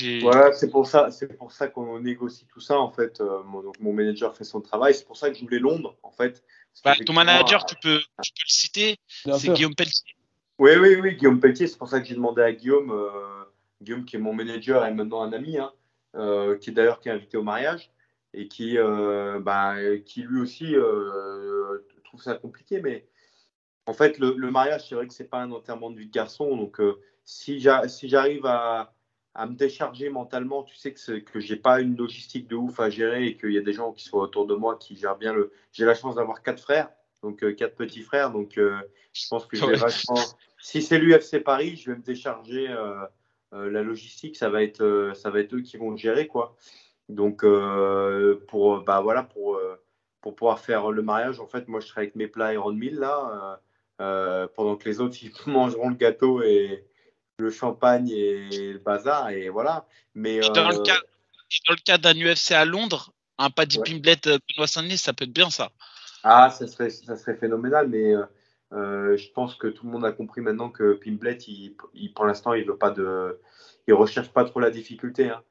Ouais, c'est pour ça, c'est pour ça qu'on négocie tout ça en fait. Euh, mon, donc, mon manager fait son travail. C'est pour ça que je voulais Londres en fait. Bah, ton manager, tu, peux, tu peux le citer, c'est Guillaume Pelletier. Oui, oui, oui, Guillaume Pelletier. C'est pour ça que j'ai demandé à Guillaume, euh, Guillaume qui est mon manager et maintenant un ami, hein, euh, qui est d'ailleurs qui est invité au mariage et qui, euh, bah, qui lui aussi trouve ça compliqué. Mais en fait, le, le mariage, c'est vrai que c'est pas un enterrement de vie de garçon. Donc, si j'arrive à à me décharger mentalement. Tu sais que, que j'ai pas une logistique de ouf à gérer et qu'il y a des gens qui sont autour de moi qui gèrent bien le. J'ai la chance d'avoir quatre frères, donc euh, quatre petits frères. Donc euh, je pense que je vais vachement. Si c'est l'UFC Paris, je vais me décharger euh, la logistique. Ça va être ça va être eux qui vont gérer quoi. Donc pour bah voilà pour pour pouvoir faire le mariage, en fait, moi je serai avec mes plats Iron 1000 là. pendant que les autres ils mangeront le gâteau et, le champagne et le bazar, et voilà. Mais, dans, le euh, cas, dans le cas d'un UFC à Londres, un Paddy ouais. Pimblet euh, Benoît Saint-Denis, ça peut être bien ça. Ah, ça serait, ça serait phénoménal, mais euh, je pense que tout le monde a compris maintenant que Pimblet, il, pour l'instant, il veut pas de, il recherche pas trop la difficulté. Hein.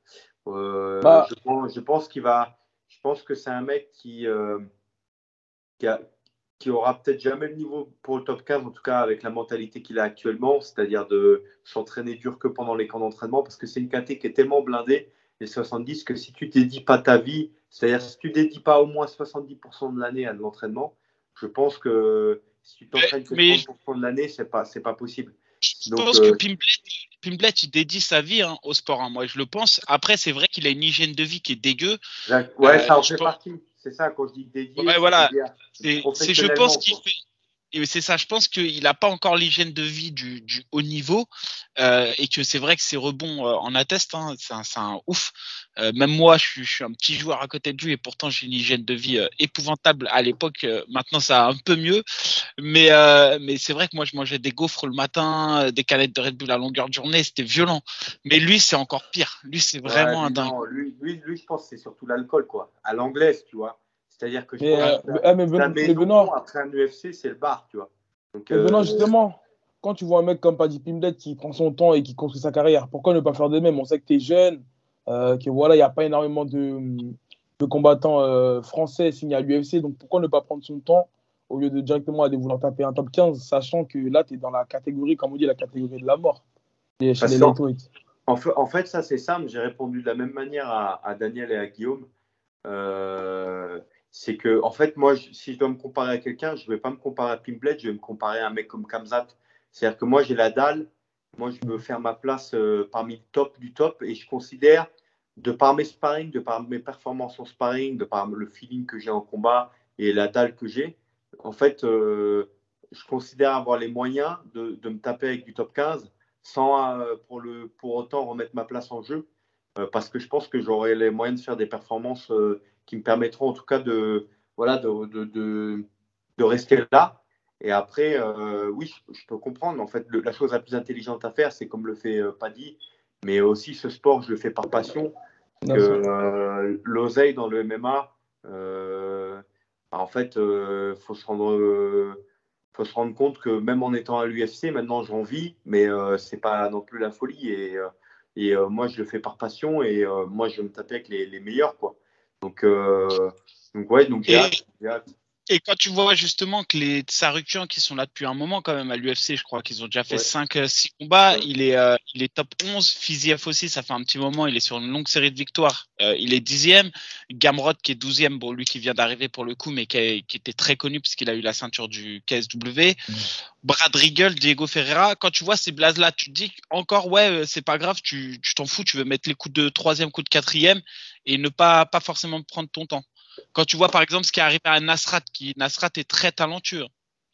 Bah. je, pense, je pense qu'il va, je pense que c'est un mec qui, qui, a, qui aura peut-être jamais le niveau pour le top 15, en tout cas avec la mentalité qu'il a actuellement, c'est-à-dire de s'entraîner dur que pendant les camps d'entraînement, parce que c'est une KT qui est tellement blindée, les 70, que si tu dédies pas ta vie, c'est-à-dire si tu dédies pas au moins 70% de l'année à de l'entraînement, je pense que si tu t'entraînes que 30% de l'année, c'est pas, c'est pas possible. Je pense que euh, Pimblet, il dédie sa vie hein, au sport. Hein. Moi, je le pense. Après, c'est vrai qu'il a une hygiène de vie qui est dégueu. Ouais, ça en euh, fait partie. C'est ça quand je dis dédié. Ouais, voilà. C'est, je pense qu'il fait c'est ça, je pense qu'il n'a pas encore l'hygiène de vie du, du haut niveau euh, et que c'est vrai que ses rebonds euh, en attestent. Hein, c'est, un, un, ouf. Euh, même moi, je suis, je suis, un petit joueur à côté de lui et pourtant j'ai une hygiène de vie épouvantable à l'époque. Maintenant, ça va un peu mieux, mais mais c'est vrai que moi, je mangeais des gaufres le matin, des canettes de Red Bull à longueur de journée, c'était violent. Mais lui, c'est encore pire. Lui, c'est vraiment ouais, un dingue. lui, lui, lui, je pense que c'est surtout l'alcool, quoi. À l'anglaise, tu vois. C'est-à-dire que je mais, pense euh, ah, mais, ben, mais Benoît, après un UFC, c'est le bar, tu vois. Donc, mais Benoît, euh, justement, quand tu vois un mec comme Paddy Pimblet qui prend son temps et qui construit sa carrière, pourquoi ne pas faire de même? On sait que tu es jeune, euh, que voilà, il n'y a pas énormément de, de combattants euh, français signés à l'UFC, donc pourquoi ne pas prendre son temps au lieu de directement aller vouloir taper un top 15, sachant que là, tu es dans la catégorie, comme on dit, la catégorie de la mort. Et chez les en, fait, en fait, ça, c'est simple. J'ai répondu de la même manière à, à Daniel et à Guillaume. Euh, c'est que, en fait, moi, si je dois me comparer à quelqu'un, je ne vais pas me comparer à Pimblet, je vais me comparer à un mec comme Kamzat. C'est-à-dire que moi, j'ai la dalle, moi, je veux faire ma place euh, parmi le top du top et je considère, de par mes sparring, de par mes performances en sparring, de par le feeling que j'ai en combat et la dalle que j'ai, en fait, euh, je considère avoir les moyens de, de, me taper avec du top 15 sans euh, pour, le, pour autant remettre ma place en jeu parce que je pense que j'aurai les moyens de faire des performances qui me permettront en tout cas de, voilà, de, de, de, de rester là. Et après, euh, oui, je, je, peux comprendre. En fait, le, la chose la plus intelligente à faire, c'est comme le fait euh, Paddy, mais aussi ce sport, je le fais par passion. Euh, L'oseille dans le MMA, euh, en fait, il faut se rendre faut se rendre compte que même en étant à l'UFC, maintenant j'en vis, mais euh, c'est pas non plus la folie. Et, euh, et euh, moi, je le fais par passion et moi, je vais me taper avec les, les meilleurs, quoi. Donc, donc ouais, donc j'ai hâte, hâte. Et quand tu vois justement que les Tsarukian qui sont là depuis un moment quand même à l'UFC, je crois qu'ils ont déjà fait 5-6 combats, il, est, il est top 11. Fiziev aussi, ça fait un petit moment, il est sur une longue série de victoires. il est dixième. Gamrot qui est douzième, bon lui qui vient d'arriver pour le coup, mais qui, qui était très connu puisqu'il a eu la ceinture du KSW. Brad Riegel, Diego Ferreira. Quand tu vois ces blazes là, tu te dis encore ouais, c'est pas grave, tu t'en fous, tu veux mettre les coups de troisième, coups de quatrième et ne pas, pas forcément prendre ton temps. Quand tu vois par exemple ce qui est arrivé à Nasrat, qui Nasrat est très talentueux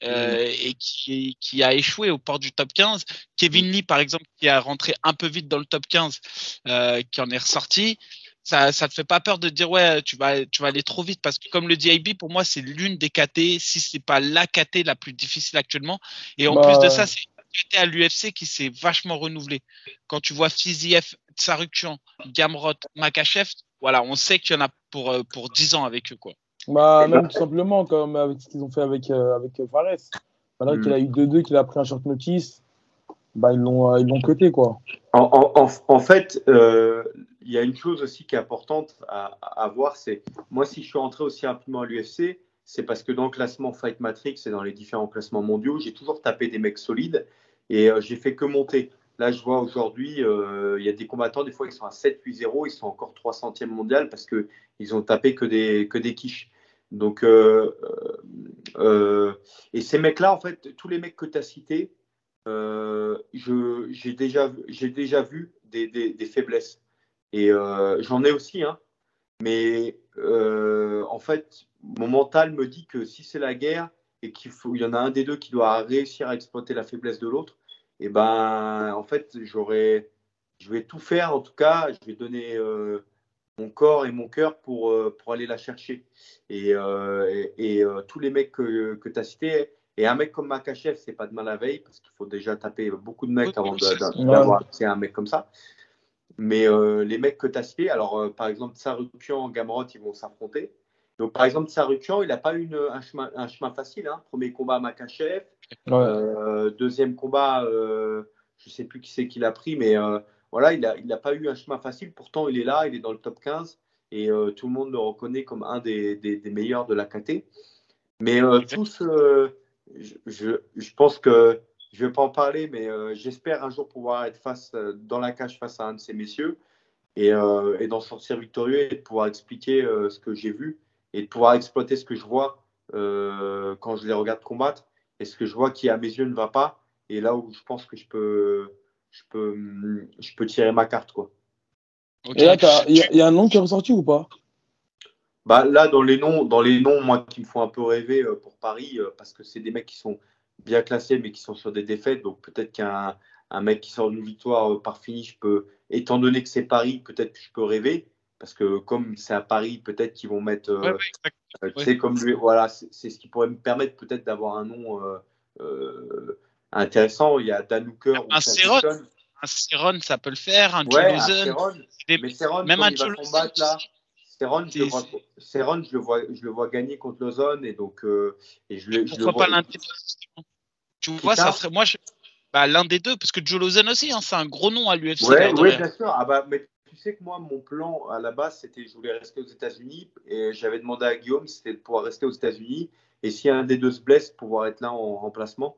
euh, mm. et qui, qui, a échoué au port du top 15. Kevin Lee par exemple qui a rentré un peu vite dans le top 15, euh, qui en est ressorti. Ça, ça te fait pas peur de dire ouais tu vas tu vas aller trop vite parce que comme le DIB pour moi c'est l'une des KT si c'est pas la KT la plus difficile actuellement et en plus de bah. ça c'est à l'UFC qui s'est vachement renouvelé quand tu vois Fiziev, Tsarukian, Gamrot, Makachev voilà, on sait qu'il y en a pour, euh, pour 10 ans avec eux. Quoi. Bah, même tout simplement, comme avec ce qu'ils ont fait avec, euh, avec Fares. Malgré qu'il a eu 2-2, qu'il a pris un short notice, bah, ils l'ont ils l'ont coté. Quoi. En, en, en fait, euh, il y a une chose aussi qui est importante à, à voir c'est moi, si je suis rentré aussi rapidement à l'UFC, c'est parce que dans le classement Fight Matrix et dans les différents classements mondiaux, j'ai toujours tapé des mecs solides et j'ai fait que monter. Là, je vois aujourd'hui, euh, il y a des combattants, des fois, ils sont à 7-8-0, ils sont encore 300e mondial parce qu'ils ont tapé que des, que des quiches. Donc, euh, euh, et ces mecs-là, en fait, tous les mecs que tu as cités, j'ai déjà, déjà vu des, des, faiblesses. Et j'en ai aussi, hein. mais en fait, mon mental me dit que si c'est la guerre et qu'il faut, il y en a un des deux qui doit réussir à exploiter la faiblesse de l'autre, et ben en fait j'aurais je vais tout faire en tout cas je vais donner euh, mon corps et mon cœur pour, euh, pour aller la chercher. Et, euh, et, tous les mecs que, que tu as cités et un mec comme Makachev c'est pas de mal à veille parce qu'il faut déjà taper beaucoup de mecs avant d'avoir c'est un mec comme ça. Mais les mecs que tu as cités alors par exemple Sarukian Gamrot ils vont s'affronter donc, par exemple, Sarukian, il n'a pas eu un, chemin, un chemin facile. Hein. Premier combat à Makachev. Euh, deuxième combat, euh, je ne sais plus qui c'est qu'il a pris, mais euh, voilà, il n'a il a pas eu un chemin facile. Pourtant, il est là, il est dans le top 15 et tout le monde le reconnaît comme un des, des, meilleurs de la KT. Mais tous, je, je, pense que je ne vais pas en parler, mais j'espère un jour pouvoir être face, dans la cage face à un de ces messieurs et, et d'en sortir victorieux et de pouvoir expliquer ce que j'ai vu et de pouvoir exploiter ce que je vois euh, quand je les regarde combattre. Et ce que je vois qui à mes yeux ne va pas et là où je pense que je peux je peux je peux tirer ma carte quoi. Et là il y, a un nom qui est ressorti ou pas? Bah là dans les noms dans les noms moi qui me font un peu rêver euh, pour Paris euh, parce que c'est des mecs qui sont bien classés mais qui sont sur des défaites donc peut-être qu'un un mec qui sort d'une victoire par fini je peux étant donné que c'est Paris peut-être que je peux rêver parce que comme c'est à Paris, peut-être qu'ils vont mettre. Euh, euh, comme lui, voilà, c'est ce qui pourrait me permettre peut-être d'avoir un nom euh, intéressant. Il y a Dan Hooker. Un Céron. Un Céron, ça peut le faire. Un ouais, Mais Céron, même un combattre là. Céron, je, le vois, je, le vois, je le vois gagner contre Lozon et donc et je, le, Pourquoi pas l'un des deux Tu vois, ça serait moi. Je... Bah, l'un des deux, parce que Joe Lozon aussi, hein, c'est un gros nom à l'UFC. Oui, bien sûr. Ah bah, mais tu sais que moi, mon plan à la base, c'était je voulais rester aux États-Unis et j'avais demandé à Guillaume c'était de pouvoir rester aux États-Unis et si un des deux se blesse, pouvoir être là en remplacement.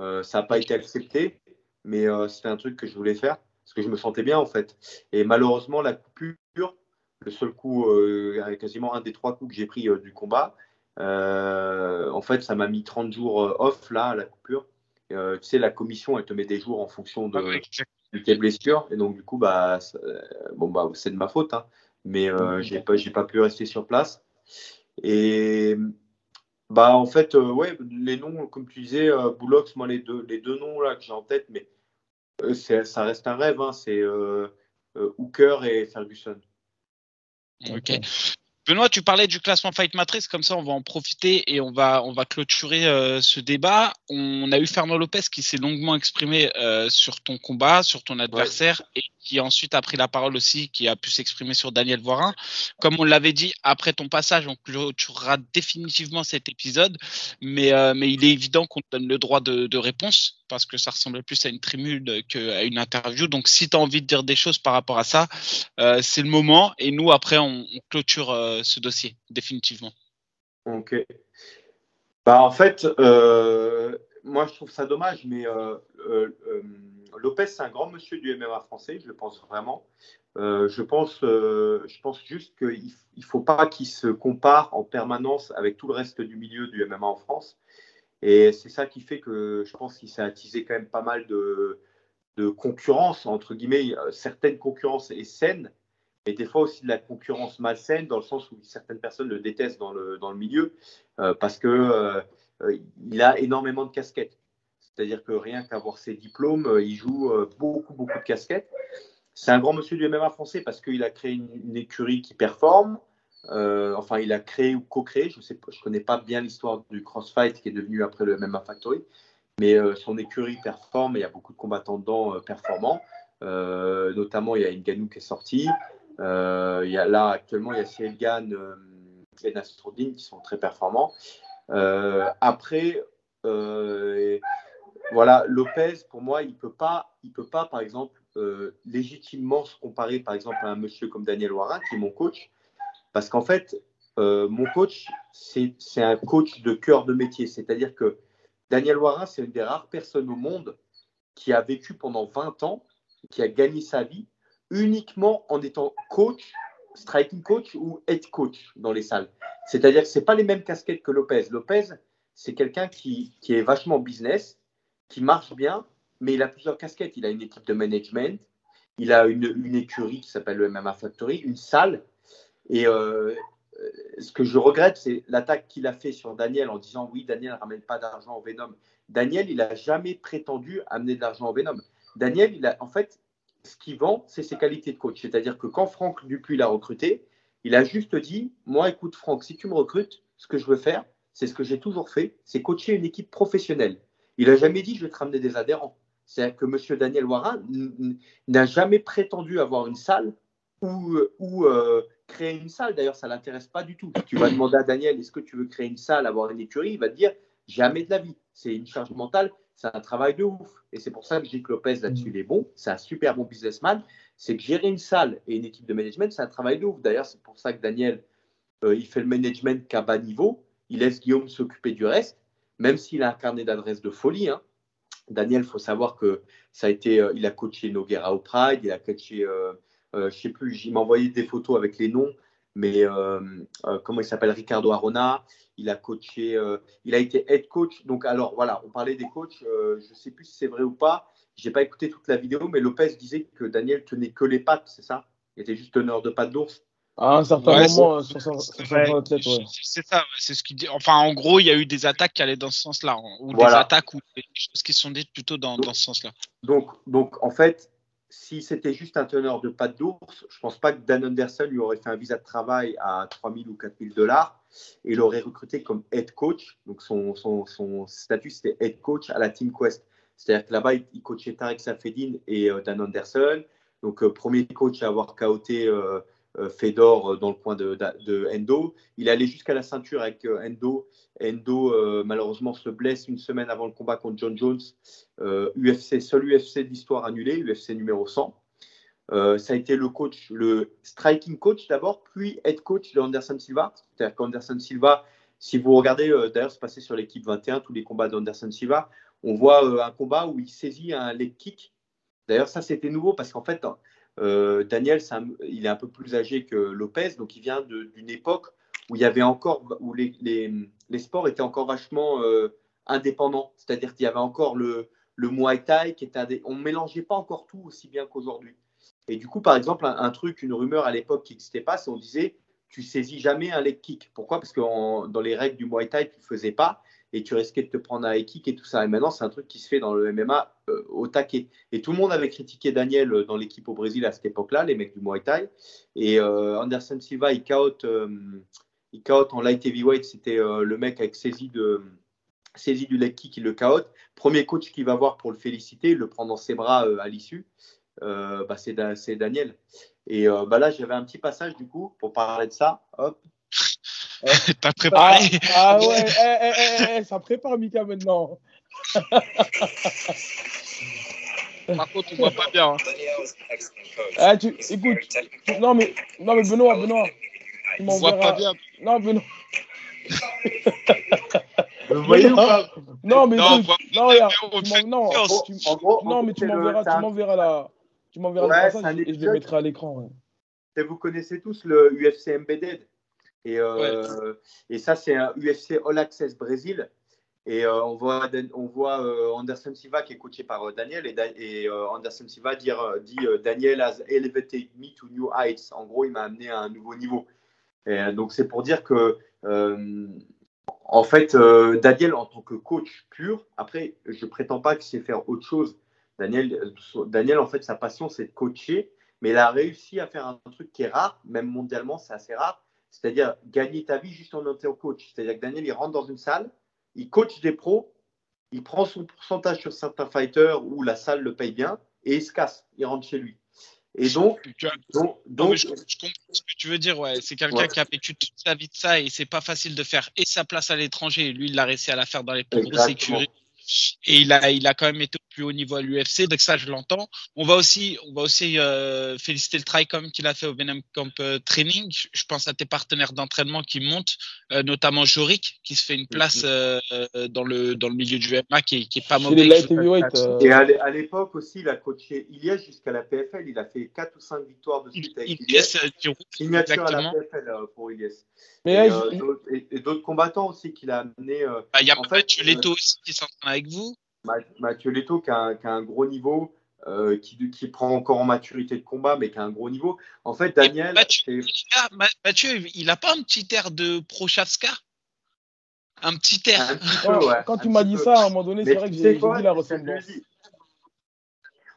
Euh, ça n'a pas été accepté, mais euh, c'était un truc que je voulais faire parce que je me sentais bien en fait. Et malheureusement, la coupure, le seul coup, euh, quasiment un des trois coups que j'ai pris du combat, en fait, ça m'a mis 30 jours off là, la coupure. tu sais, la commission, elle te met des jours en fonction de, tes blessures. Et donc, du coup, bah, bon, bah, c'est de ma faute. Hein. Mais euh, j'ai pas, j'ai pas pu rester sur place. Et bah, en fait, euh, ouais, les noms, comme tu disais, euh, moi, les deux, les deux noms là que j'ai en tête, mais euh, ça reste un rêve. Hein, c'est Hooker et Ferguson. Ok. Benoît, tu parlais du classement Fight Matrix, comme ça on va en profiter et on va, on va clôturer euh, ce débat. On a eu Fernand Lopez qui s'est longuement exprimé euh, sur ton combat, sur ton adversaire et qui ensuite a pris la parole aussi, qui a pu s'exprimer sur Daniel Voirin. Comme on l'avait dit, après ton passage, on clôturera définitivement cet épisode, mais, euh, il est évident qu'on te donne le droit de, réponse parce que ça ressemblait plus à une tribune qu'à une interview. Donc si tu as envie de dire des choses par rapport à ça, euh, c'est le moment et nous après on, on clôture euh, ce dossier définitivement. Ok. bah, En fait, moi, je trouve ça dommage, mais Lopez, c'est un grand monsieur du MMA français, je le pense vraiment. je, pense, je pense juste qu'il ne faut pas qu'il se compare en permanence avec tout le reste du milieu du MMA en France. Et c'est ça qui fait que je pense qu'il s'est attisé quand même pas mal de, concurrence, entre guillemets, certaines concurrences est saine, et des fois aussi de la concurrence malsaine, dans le sens où certaines personnes le détestent dans le, milieu, euh, parce que euh, euh, il a énormément de casquettes. C'est-à-dire que rien qu'avoir ses diplômes, il joue beaucoup, beaucoup de casquettes. C'est un grand monsieur du MMA français parce qu'il a créé une, écurie qui performe. enfin, il a créé ou co-créé, je ne je connais pas bien l'histoire du crossfight qui est devenu après le MMA Factory, mais son écurie performe et il y a beaucoup de combattants dedans performants. notamment, il y a une Ganou qui est. Euh, a, là, actuellement, il y a Cyril Gann euh, et Nastroudine qui sont très performants. Euh, après, voilà, Lopez, pour moi, il ne peut, pas, il peut pas, par exemple, légitimement se comparer, par exemple, à un monsieur comme Daniel Warin, qui est mon coach, parce qu'en fait, mon coach, c'est un coach de cœur de métier. C'est-à-dire que Daniel Warin, c'est une des rares personnes au monde qui a vécu pendant 20 ans, qui a gagné sa vie uniquement en étant coach, striking coach ou head coach dans les salles. C'est-à-dire que ce pas les mêmes casquettes que Lopez. Lopez, c'est quelqu'un qui, qui, est vachement business, qui marche bien, mais il a plusieurs casquettes. Il a une équipe de management, il a une, écurie qui s'appelle le MMA Factory, une salle. Et euh, ce que je regrette, c'est l'attaque qu'il a fait sur Daniel en disant oui, Daniel ne ramène pas d'argent au Venom. Daniel, il n'a jamais prétendu amener de l'argent au Venom. Daniel, en fait, ce qu'il vend, c'est ses qualités de coach. C'est-à-dire que quand Franck Dupuis l'a recruté, il a juste dit Moi, écoute, Franck, si tu me recrutes, ce que je veux faire, c'est ce que j'ai toujours fait, c'est coacher une équipe professionnelle. Il n'a jamais dit Je vais te ramener des adhérents. C'est-à-dire que M. Daniel Warin n'a jamais prétendu avoir une salle ou, ou euh, créer une salle. D'ailleurs, ça ne l'intéresse pas du tout. tu vas demander à Daniel Est-ce que tu veux créer une salle, avoir une écurie? Il va te dire Jamais de la vie. C'est une charge mentale c'est un travail de ouf. Et c'est pour ça que que Lopez là-dessus, il est bon. C'est un super bon businessman. C'est que gérer une salle et une équipe de management, c'est un travail de ouf. D'ailleurs, c'est pour ça que Daniel, euh, il fait le management qu'à bas niveau. Il laisse Guillaume s'occuper du reste, même s'il a un carnet d'adresse de folie. Hein. Daniel, il faut savoir que ça a été, euh, il a coaché Noguera au Pride, il a coaché, euh, je ne sais plus, m'a envoyé des photos avec les noms mais euh, euh, comment il s'appelle Ricardo Arona, il a coaché, euh, il a été head coach. Donc alors voilà, on parlait des coachs, je ne sais plus si c'est vrai ou pas. J'ai pas écouté toute la vidéo, mais Lopez disait que Daniel tenait que les pattes, c'est ça? Il était juste teneur de pattes d'ours. À un certain moment, c'est ça, c'est ce qu'il dit. Enfin, en gros, il y a eu des attaques qui allaient dans ce sens-là, ou des attaques ou des choses qui sont dites plutôt dans, dans ce sens-là. Donc, donc, en fait, si c'était juste un teneur de pâte d'ours, je ne pense pas que Dan Anderson lui aurait fait un visa de travail à 3 000 ou 4 000 dollars et l'aurait recruté comme head coach. Donc son, son, son statut, c'était head coach à la Team Quest. C'est-à-dire que là-bas, il, coachait Tarek Safedin et euh, Dan Anderson. Donc, euh, premier coach à avoir chaoté euh, euh, Fedor euh, dans le coin de, Endo. Il allait jusqu'à la ceinture avec euh, Endo. Endo, malheureusement, se blesse une semaine avant le combat contre John Jones. UFC, seul UFC de l'histoire annulé, UFC numéro 100. ça a été le coach, le striking coach d'abord, puis head coach de Anderson Silva. C'est-à-dire qu'Anderson Silva, si vous regardez, d'ailleurs, c'est passé sur l'équipe 21, tous les combats d'Anderson Silva, on voit un combat où il saisit un leg kick. D'ailleurs, ça, c'était nouveau parce qu'en fait, euh, Daniel, il est un peu plus âgé que Lopez, donc il vient d'une époque où il y avait encore, où les, sports étaient encore vachement euh, indépendants. C'est-à-dire qu'il y avait encore le, Muay Thai qui était, on mélangeait pas encore tout aussi bien qu'aujourd'hui. Et du coup, par exemple, un, truc, une rumeur à l'époque qui n'existait pas, c'est on disait tu saisis jamais un leg kick. Pourquoi? Parce que dans les règles du Muay Thai, tu ne faisais pas et tu risquais de te prendre un high kick et tout ça. Et maintenant, c'est un truc qui se fait dans le MMA euh, au taquet. Et tout le monde avait critiqué Daniel euh, dans l'équipe au Brésil à cette époque-là, les mecs du Muay Thai. Et euh, Anderson Silva, il caote, il en light heavyweight. C'était le mec avec saisie, de, du leg kick, il le caote. Premier coach qui va voir pour le féliciter, le prend dans ses bras à l'issue. Bah, c'est Daniel. Et bah, là, j'avais un petit passage du coup pour parler de ça. Hop. T'as préparé ah, ah, ouais, eh, eh, eh, ça prépare Mika maintenant. Par contre, on voit pas bien. Hein. Ah, tu, écoute, non mais, non mais Benoît, Benoît, tu on voit pas bien. Non Benoît. Vous voyez ou pas? Non, mais non, non, regarde, non, non, mais tu m'enverras, tu m'enverras la, tu m'enverras ouais, et je le mettrai à l'écran. Vous connaissez tous le UFC Embedded? Et, euh, et ça, c'est un UFC All Access Brésil. Et euh, on voit, on voit euh, Anderson Silva qui est coaché par Daniel. Et, et Anderson Silva dit, dit Daniel has elevated me to new heights. En gros, il m'a amené à un nouveau niveau. Et, donc, c'est pour dire que, en fait, Daniel, en tant que coach pur, après, je ne prétends pas qu'il sait faire autre chose. Daniel, Daniel, en fait, sa passion, c'est de coacher. Mais il a réussi à faire un truc qui est rare, même mondialement, c'est assez rare c'est-à-dire gagner ta vie juste en étant coach. C'est-à-dire que Daniel, il rentre dans une salle, il coach des pros, il prend son pourcentage sur certains fighters où la salle le paye bien et il se casse, il rentre chez lui. Et donc, donc, je, comprends ce que tu veux dire. Ouais. C'est quelqu'un qui a vécu toute sa vie de ça et c'est pas facile de faire et sa place à l'étranger. Lui, il l'a réussi à la faire dans les plus grosses écuries. Et il a, il a quand même été plus haut niveau à l'UFC, donc ça je l'entends. On va aussi, on va aussi euh, féliciter le Tricom qu'il a fait au Venom Camp euh, Training. Je pense à tes partenaires d'entraînement qui montent, euh, notamment Jorik qui se fait une place dans le dans le milieu du MMA qui est, qui est pas mauvais. Et à l'époque aussi, il a coaché Ilias jusqu'à la PFL. Il a fait 4 ou 5 victoires de suite avec Ilias. Signature à la PFL pour Ilias. Mais et, d'autres combattants aussi qu'il a amené. Bah, il y a en fait, Leto aussi qui s'entraîne avec vous. Mathieu Leto qui a, un gros niveau, euh, qui, qui, prend encore en maturité de combat, mais qui a un gros niveau. En fait, Daniel. Mathieu, il n'a pas un petit air de Prochaska? Un petit air. Quand tu m'as dit ça, à un moment donné, c'est vrai que j'ai vu la ressemblance.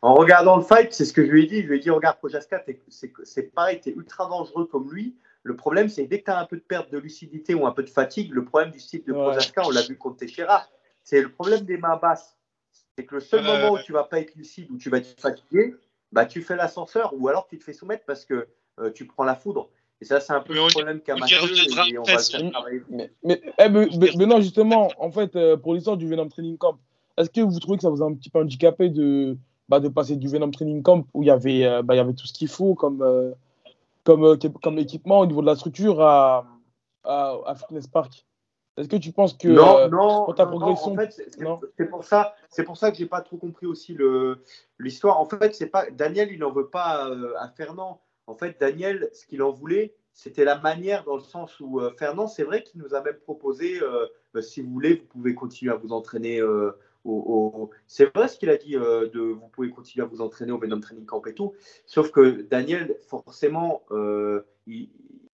En regardant le fight, c'est ce que je lui ai dit. Je lui ai dit regarde, Prochaska, c'est pareil, tu es ultra dangereux comme lui. Le problème, c'est dès que tu as un peu de perte de lucidité ou un peu de fatigue, le problème du style de Prochaska, on l'a vu contre Teixeira, c'est le problème des mains basses. C'est que le seul moment où tu vas pas être lucide, où tu vas être fatigué, bah, tu fais l'ascenseur ou alors tu te fais soumettre parce que euh, tu prends la foudre. Et ça, c'est un peu le problème qu'a Mathieu. Et, on va mais, mais, eh, mais, non, justement, en fait, euh, pour l'histoire du Venom Training Camp, est-ce que vous trouvez que ça vous a un petit peu handicapé de, bah, de passer du Venom Training Camp où il y avait, euh, bah, il y avait tout ce qu'il faut comme, comme, comme équipement au niveau de la structure à, à, à Fitness Park? Est-ce que tu penses que non, euh, non, pour ta progression, c'est pour ça, c'est pour ça que j'ai pas trop compris aussi l'histoire. En fait, c'est pas Daniel, il n'en veut pas euh, à Fernand. En fait, Daniel, ce qu'il en voulait, c'était la manière dans le sens où euh, Fernand, c'est vrai qu'il nous a même proposé, bah, si vous voulez, vous pouvez continuer à vous entraîner. Au, C'est vrai ce qu'il a dit, de vous pouvez continuer à vous entraîner au Venom Training Camp et tout. Sauf que Daniel, forcément, il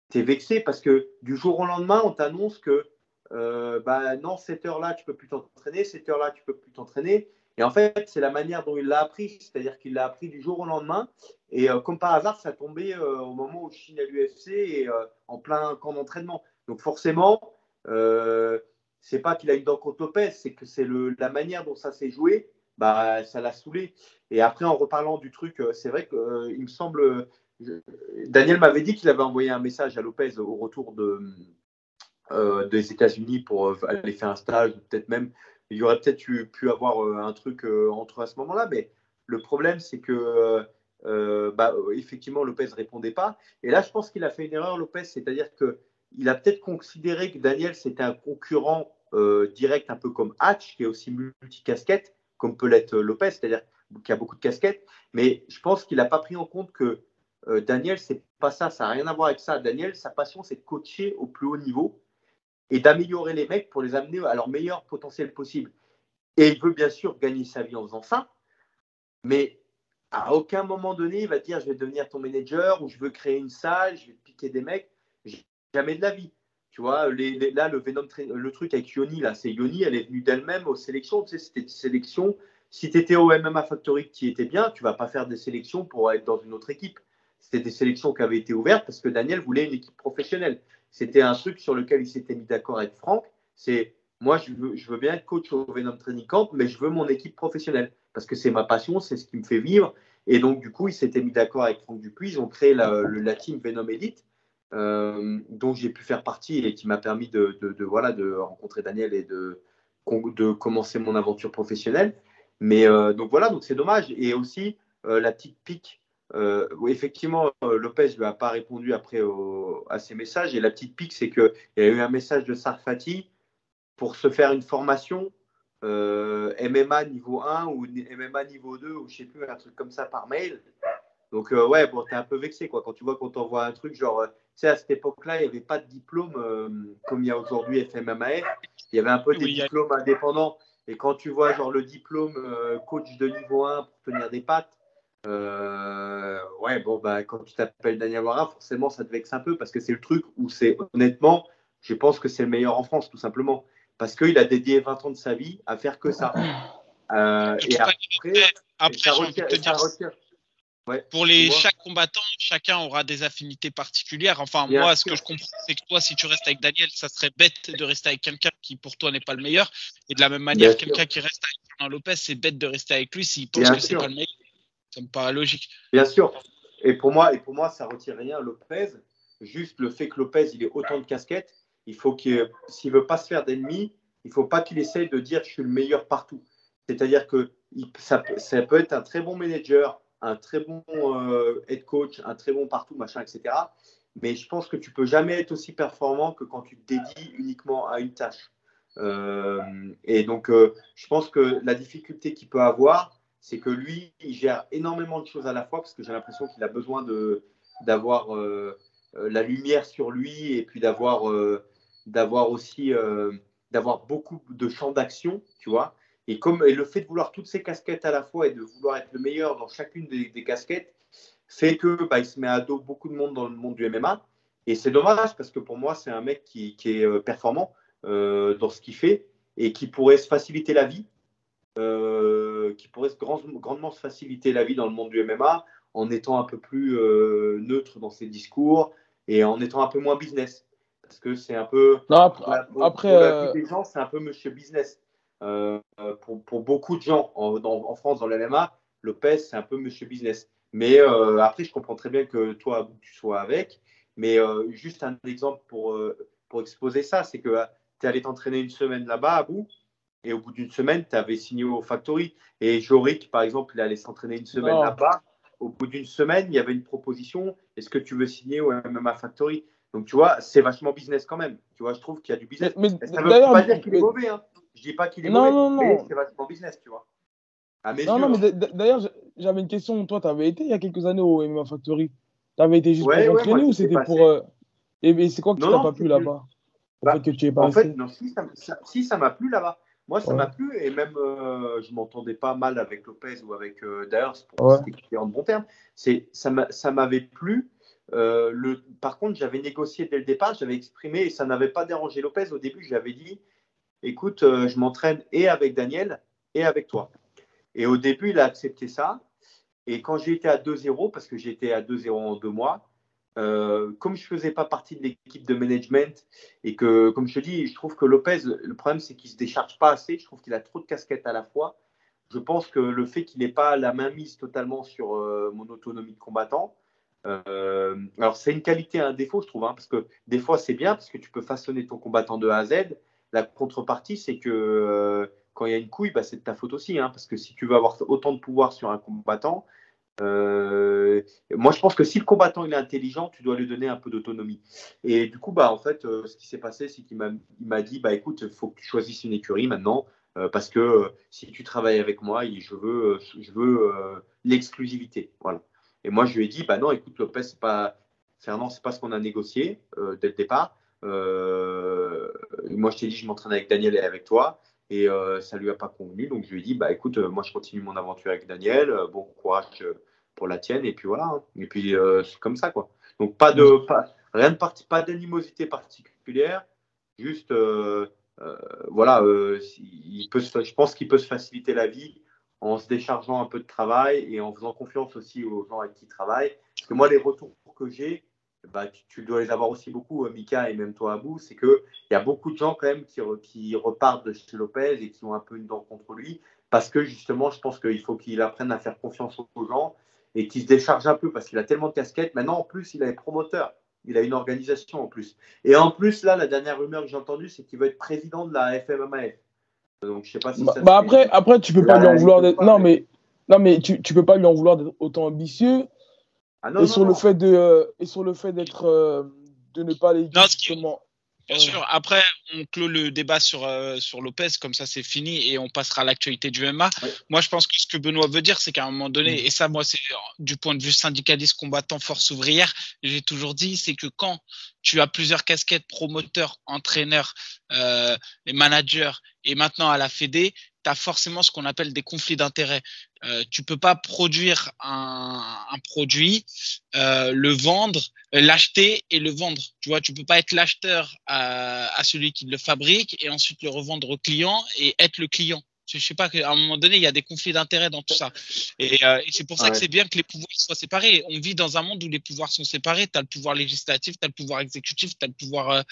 t'es vexé parce que du jour au lendemain, on t'annonce que euh, bah non, cette heure-là, tu peux plus t'entraîner, cette heure-là, tu peux plus t'entraîner. Et en fait, c'est la manière dont il l'a appris, c'est-à-dire qu'il l'a appris du jour au lendemain. Et euh, comme par hasard, ça tombait euh, au moment où Chine à l'UFC et en plein camp d'entraînement. Donc forcément, c'est pas qu'il a une dent contre Lopez, c'est que c'est la manière dont ça s'est joué, bah ça l'a saoulé. Et après, en reparlant du truc, c'est vrai qu'il me semble, Daniel m'avait dit qu'il avait envoyé un message à Lopez au retour de des États-Unis pour euh, aller faire un stage, peut-être même, il y aurait peut-être pu avoir euh, un truc entre à ce moment-là, mais le problème, c'est que bah, effectivement, Lopez répondait pas. Et là, je pense qu'il a fait une erreur, Lopez, c'est-à-dire qu'il a peut-être considéré que Daniel, c'était un concurrent direct, un peu comme Hatch, qui est aussi multicasquette, comme peut l'être Lopez, c'est-à-dire qui a beaucoup de casquettes. Mais je pense qu'il n'a pas pris en compte que Daniel, c'est pas ça, ça n'a rien à voir avec ça. Daniel, sa passion, c'est de coacher au plus haut niveau et d'améliorer les mecs pour les amener à leur meilleur potentiel possible. Et il veut bien sûr gagner sa vie en faisant ça, mais à aucun moment donné, il va dire je vais devenir ton manager ou je veux créer une salle, je vais piquer des mecs. Jamais de la vie. Tu vois, là, le, Venom, le truc avec Yoni, là, c'est Yoni, elle est venue d'elle-même aux sélections. Tu sais, c'était une sélection. Si tu étais au MMA Factory qui était bien, tu vas pas faire des sélections pour être dans une autre équipe. C'était des sélections qui avaient été ouvertes parce que Daniel voulait une équipe professionnelle c'était un truc sur lequel il s'était mis d'accord avec Franck. C'est moi, je veux, bien être coach au Venom Training Camp, mais je veux mon équipe professionnelle parce que c'est ma passion, c'est ce qui me fait vivre. Et donc, du coup, il s'était mis d'accord avec Franck Dupuis. Ils ont créé la, team Venom Elite, euh, dont j'ai pu faire partie et qui m'a permis de, de, voilà, de rencontrer Daniel et de, de commencer mon aventure professionnelle. Mais euh, donc voilà, donc c'est dommage. Et aussi, euh, la petite pique euh, effectivement, euh, Lopez ne lui a pas répondu après à ses messages. Et la petite pique, c'est qu'il y a eu un message de Sarfati pour se faire une formation euh, MMA niveau 1 ou MMA niveau 2 ou je sais plus, un truc comme ça par mail. Donc, euh, ouais, bon, t'es un peu vexé, quoi, quand tu vois qu'on t'envoie un truc, genre, tu sais, à cette époque-là, il n'y avait pas de diplôme comme il y a aujourd'hui FMMAF. Il y avait un peu des diplômes indépendants. Et quand tu vois, genre, le diplôme coach de niveau 1 pour tenir des pattes, ouais, bon, bah, quand tu t'appelles Daniel Wara, forcément, ça te vexe un peu parce que c'est le truc où c'est, honnêtement, je pense que c'est le meilleur en France, tout simplement parce qu'il a dédié 20 ans de sa vie à faire que ça. Euh, et après, pour les chaque combattant, chacun aura des affinités particulières. Enfin, moi, ce que je comprends, c'est que toi, si tu restes avec Daniel, ça serait bête de rester avec quelqu'un qui pour toi n'est pas le meilleur. Et de la même manière, quelqu'un qui reste avec Fernand Lopez, c'est bête de rester avec lui s'il pense que c'est pas le meilleur. Ça me paraît logique. Bien sûr. Et pour moi, et pour moi, ça retire rien Lopez. Juste le fait que Lopez, il ait autant de casquettes, il faut qu'il, s'il veut pas se faire d'ennemis, il faut pas qu'il essaye de dire je suis le meilleur partout. C'est-à-dire que ça, peut être un très bon manager, un très bon euh, head coach, un très bon partout, machin, etc. Mais je pense que tu peux jamais être aussi performant que quand tu te dédies uniquement à une tâche. Euh, et donc, euh, je pense que la difficulté qu'il peut avoir, c'est que lui, il gère énormément de choses à la fois parce que j'ai l'impression qu'il a besoin d'avoir la lumière sur lui et puis d'avoir aussi euh, d'avoir beaucoup de champs d'action, tu vois. Et, comme, et le fait de vouloir toutes ces casquettes à la fois et de vouloir être le meilleur dans chacune des, casquettes fait que bah, il se met à dos beaucoup de monde dans le monde du MMA. Et c'est dommage parce que pour moi, c'est un mec qui, est euh, performant euh, dans ce qu'il fait et qui pourrait se faciliter la vie, qui pourrait grandement se faciliter la vie dans le monde du MMA en étant un peu plus neutre dans ses discours et en étant un peu moins business. Parce que c'est un peu. Non, après, euh, gens, c'est un peu monsieur business. Euh, pour, pour, beaucoup de gens en, en, France, dans l'MMA, Lopez, c'est un peu monsieur business. Mais euh, après, je comprends très bien que toi, tu sois avec. Mais juste un exemple pour, pour exposer ça, c'est que tu es allé t'entraîner une semaine là-bas à bout. Et au bout d'une semaine, tu avais signé au Factory. Et Jorik, par exemple, il allait s'entraîner une semaine là-bas. Au bout d'une semaine, il y avait une proposition. Est-ce que tu veux signer au MMA Factory? Donc, tu vois, c'est vachement business quand même. Tu vois, je trouve qu'il y a du business. Mais, ça ne veut pas dire qu'il est mauvais. Hein. Je dis pas qu'il est mauvais, non, non. mais c'est vachement business, tu vois. non, non, mais d'ailleurs, j'avais une question. Toi, tu avais été il y a quelques années au MMA Factory? Tu avais été juste pour t'entraîner ou c'était pour. Euh, et, c'est quoi que tu n'as pas plu là-bas? bah, En fait, que tu es pas en fait, non, si ça m'a plu là-bas. Moi, ça m'a plu et même euh, je m'entendais pas mal avec Lopez ou avec euh, pour ouais. en bon terme. Ça m'avait plu euh, le, par contre, j'avais négocié dès le départ, j'avais exprimé et ça n'avait pas dérangé Lopez. Au début, j'avais dit écoute, euh, je m'entraîne et avec Daniel et avec toi. Et au début, il a accepté ça. Et quand j'ai été à 2-0, parce que j'étais à 2-0 en deux mois, euh, comme je ne faisais pas partie de l'équipe de management et que, comme je te dis, je trouve que Lopez, le problème, c'est qu'il ne se décharge pas assez. Je trouve qu'il a trop de casquettes à la fois. Je pense que le fait qu'il n'ait pas la main mise totalement sur mon autonomie de combattant, euh, alors, c'est une qualité et un défaut, je trouve, hein, parce que des fois, c'est bien parce que tu peux façonner ton combattant de A à Z. La contrepartie, c'est que euh, quand il y a une couille, bah, c'est de ta faute aussi, hein, parce que si tu veux avoir autant de pouvoir sur un combattant, euh, moi, je pense que si le combattant il est intelligent, tu dois lui donner un peu d'autonomie. Et du coup, bah, en fait, ce qui s'est passé, c'est qu'il m'a dit, bah, écoute, il faut que tu choisisses une écurie maintenant, parce que si tu travailles avec moi, je veux, l'exclusivité. Voilà. Et moi, je lui ai dit, bah non, écoute, Lopez, c'est pas, Fernand, c'est pas ce qu'on a négocié euh, dès le départ. Euh, moi, je t'ai dit, je m'entraîne avec Daniel et avec toi. Et euh, ça lui a pas convenu. Donc, je lui ai dit, bah écoute, moi, je continue mon aventure avec Daniel. bon courage pour la tienne. Et puis voilà. Hein. Et puis, c'est comme ça, quoi. Donc, pas de, pas, rien de parti, pas d'animosité particulière. Juste, voilà, il peut, je pense qu'il peut se faciliter la vie en se déchargeant un peu de travail et en faisant confiance aussi aux gens avec qui il travaille. Parce que moi, les retours que j'ai, bah, tu, dois les avoir aussi beaucoup, euh, Mika et même toi, Abou, c'est qu'il y a beaucoup de gens quand même qui, qui, repartent de chez Lopez et qui ont un peu une dent contre lui. Parce que justement, je pense qu'il faut qu'il apprenne à faire confiance aux gens et qu'il se décharge un peu parce qu'il a tellement de casquettes. Maintenant, en plus, il a des promoteurs. Il a une organisation en plus. Et en plus, là, la dernière rumeur que j'ai entendue, c'est qu'il va être président de la FMMAF. Donc, je sais pas si bah, bah après, après, tu peux pas lui en vouloir d'être. Non, mais, non, mais tu, tu peux pas lui en vouloir d'être autant ambitieux. Ah, non, et, sur Le fait de, euh, et sur le fait d'être. Euh, de ne pas aller justement. Bien sûr. Après, on clôt le débat sur, euh, sur Lopez, comme ça c'est fini et on passera à l'actualité du MMA. Moi, je pense que ce que Benoît veut dire, c'est qu'à un moment donné, et ça, moi, c'est du point de vue syndicaliste, combattant, force ouvrière, j'ai toujours dit, c'est que quand tu as plusieurs casquettes, promoteur, entraîneur, euh, et manager, et maintenant à la Fédé, tu forcément ce qu'on appelle des conflits d'intérêts. Euh, tu peux pas produire un, produit, euh, le vendre, euh, l'acheter et le vendre. Tu vois, tu peux pas être l'acheteur à, celui qui le fabrique et ensuite le revendre au client et être le client. Je sais pas qu'à un moment donné, il y a des conflits d'intérêts dans tout ça. Et, euh, et c'est pour ça que c'est bien que les pouvoirs soient séparés. On vit dans un monde où les pouvoirs sont séparés. Tu as le pouvoir législatif, tu as le pouvoir exécutif, tu as le pouvoir euh,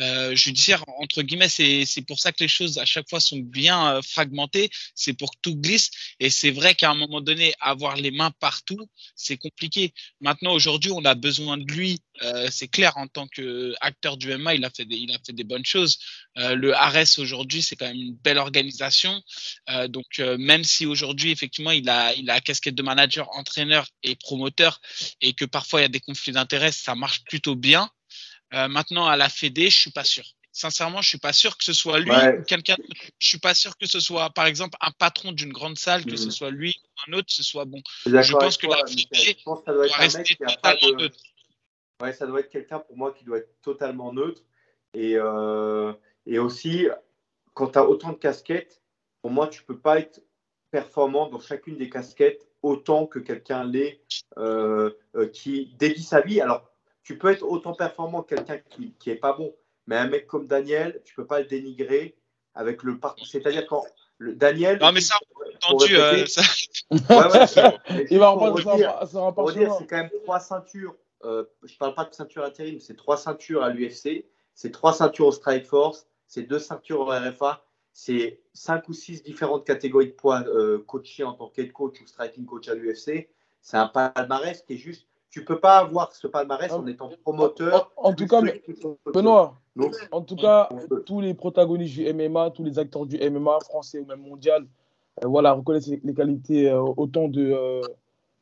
euh, judiciaire, entre guillemets. C'est pour ça que les choses, à chaque fois, sont bien fragmentées. C'est pour que tout glisse. Et c'est vrai qu'à un moment donné, avoir les mains partout, c'est compliqué. Maintenant, aujourd'hui, on a besoin de lui. C'est clair, en tant qu'acteur du MMA, il a fait des, il a fait des bonnes choses. le Ares, aujourd'hui, c'est quand même une belle organisation. Euh, donc euh, même si aujourd'hui effectivement il a il a la casquette de manager, entraîneur et promoteur et que parfois il y a des conflits d'intérêts, ça marche plutôt bien. Euh, maintenant à la Fédé, je suis pas sûr. Sincèrement, je suis pas sûr que ce soit lui ou quelqu'un. Je suis pas sûr que ce soit, par exemple, un patron d'une grande salle, que ce mhm. soit lui ou un autre, ce soit bon. Je pense que la Fédé doit rester totalement neutre. Ouais, ça doit être quelqu'un pour moi qui doit être totalement neutre. Et, et aussi, quand tu as autant de casquettes, pour moi, tu ne peux pas être performant dans chacune des casquettes autant que quelqu'un l'est euh, euh, qui dédie sa vie. Alors, tu peux être autant performant que quelqu'un qui n'est pas bon, mais un mec comme Daniel, tu ne peux pas le dénigrer avec le parcours. C'est-à-dire quand le Daniel. Non, mais ça, entendu. Euh, ça... Il va reprendre dire, c'est quand même trois ceintures. je ne parle pas de ceinture intérim, c'est trois ceintures à l'UFC, c'est trois ceintures au Strike Force, c'est deux ceintures au RFA c'est cinq ou six différentes catégories de poids euh, coachés en tant qu'head coach ou striking coach à l'UFC. C'est un palmarès qui est juste. Tu peux pas avoir ce palmarès en étant promoteur. En, tout cas, Benoît, en tout cas, tous les protagonistes du MMA, tous les acteurs du MMA français ou même mondial, euh, voilà, reconnaissent les qualités euh, autant de,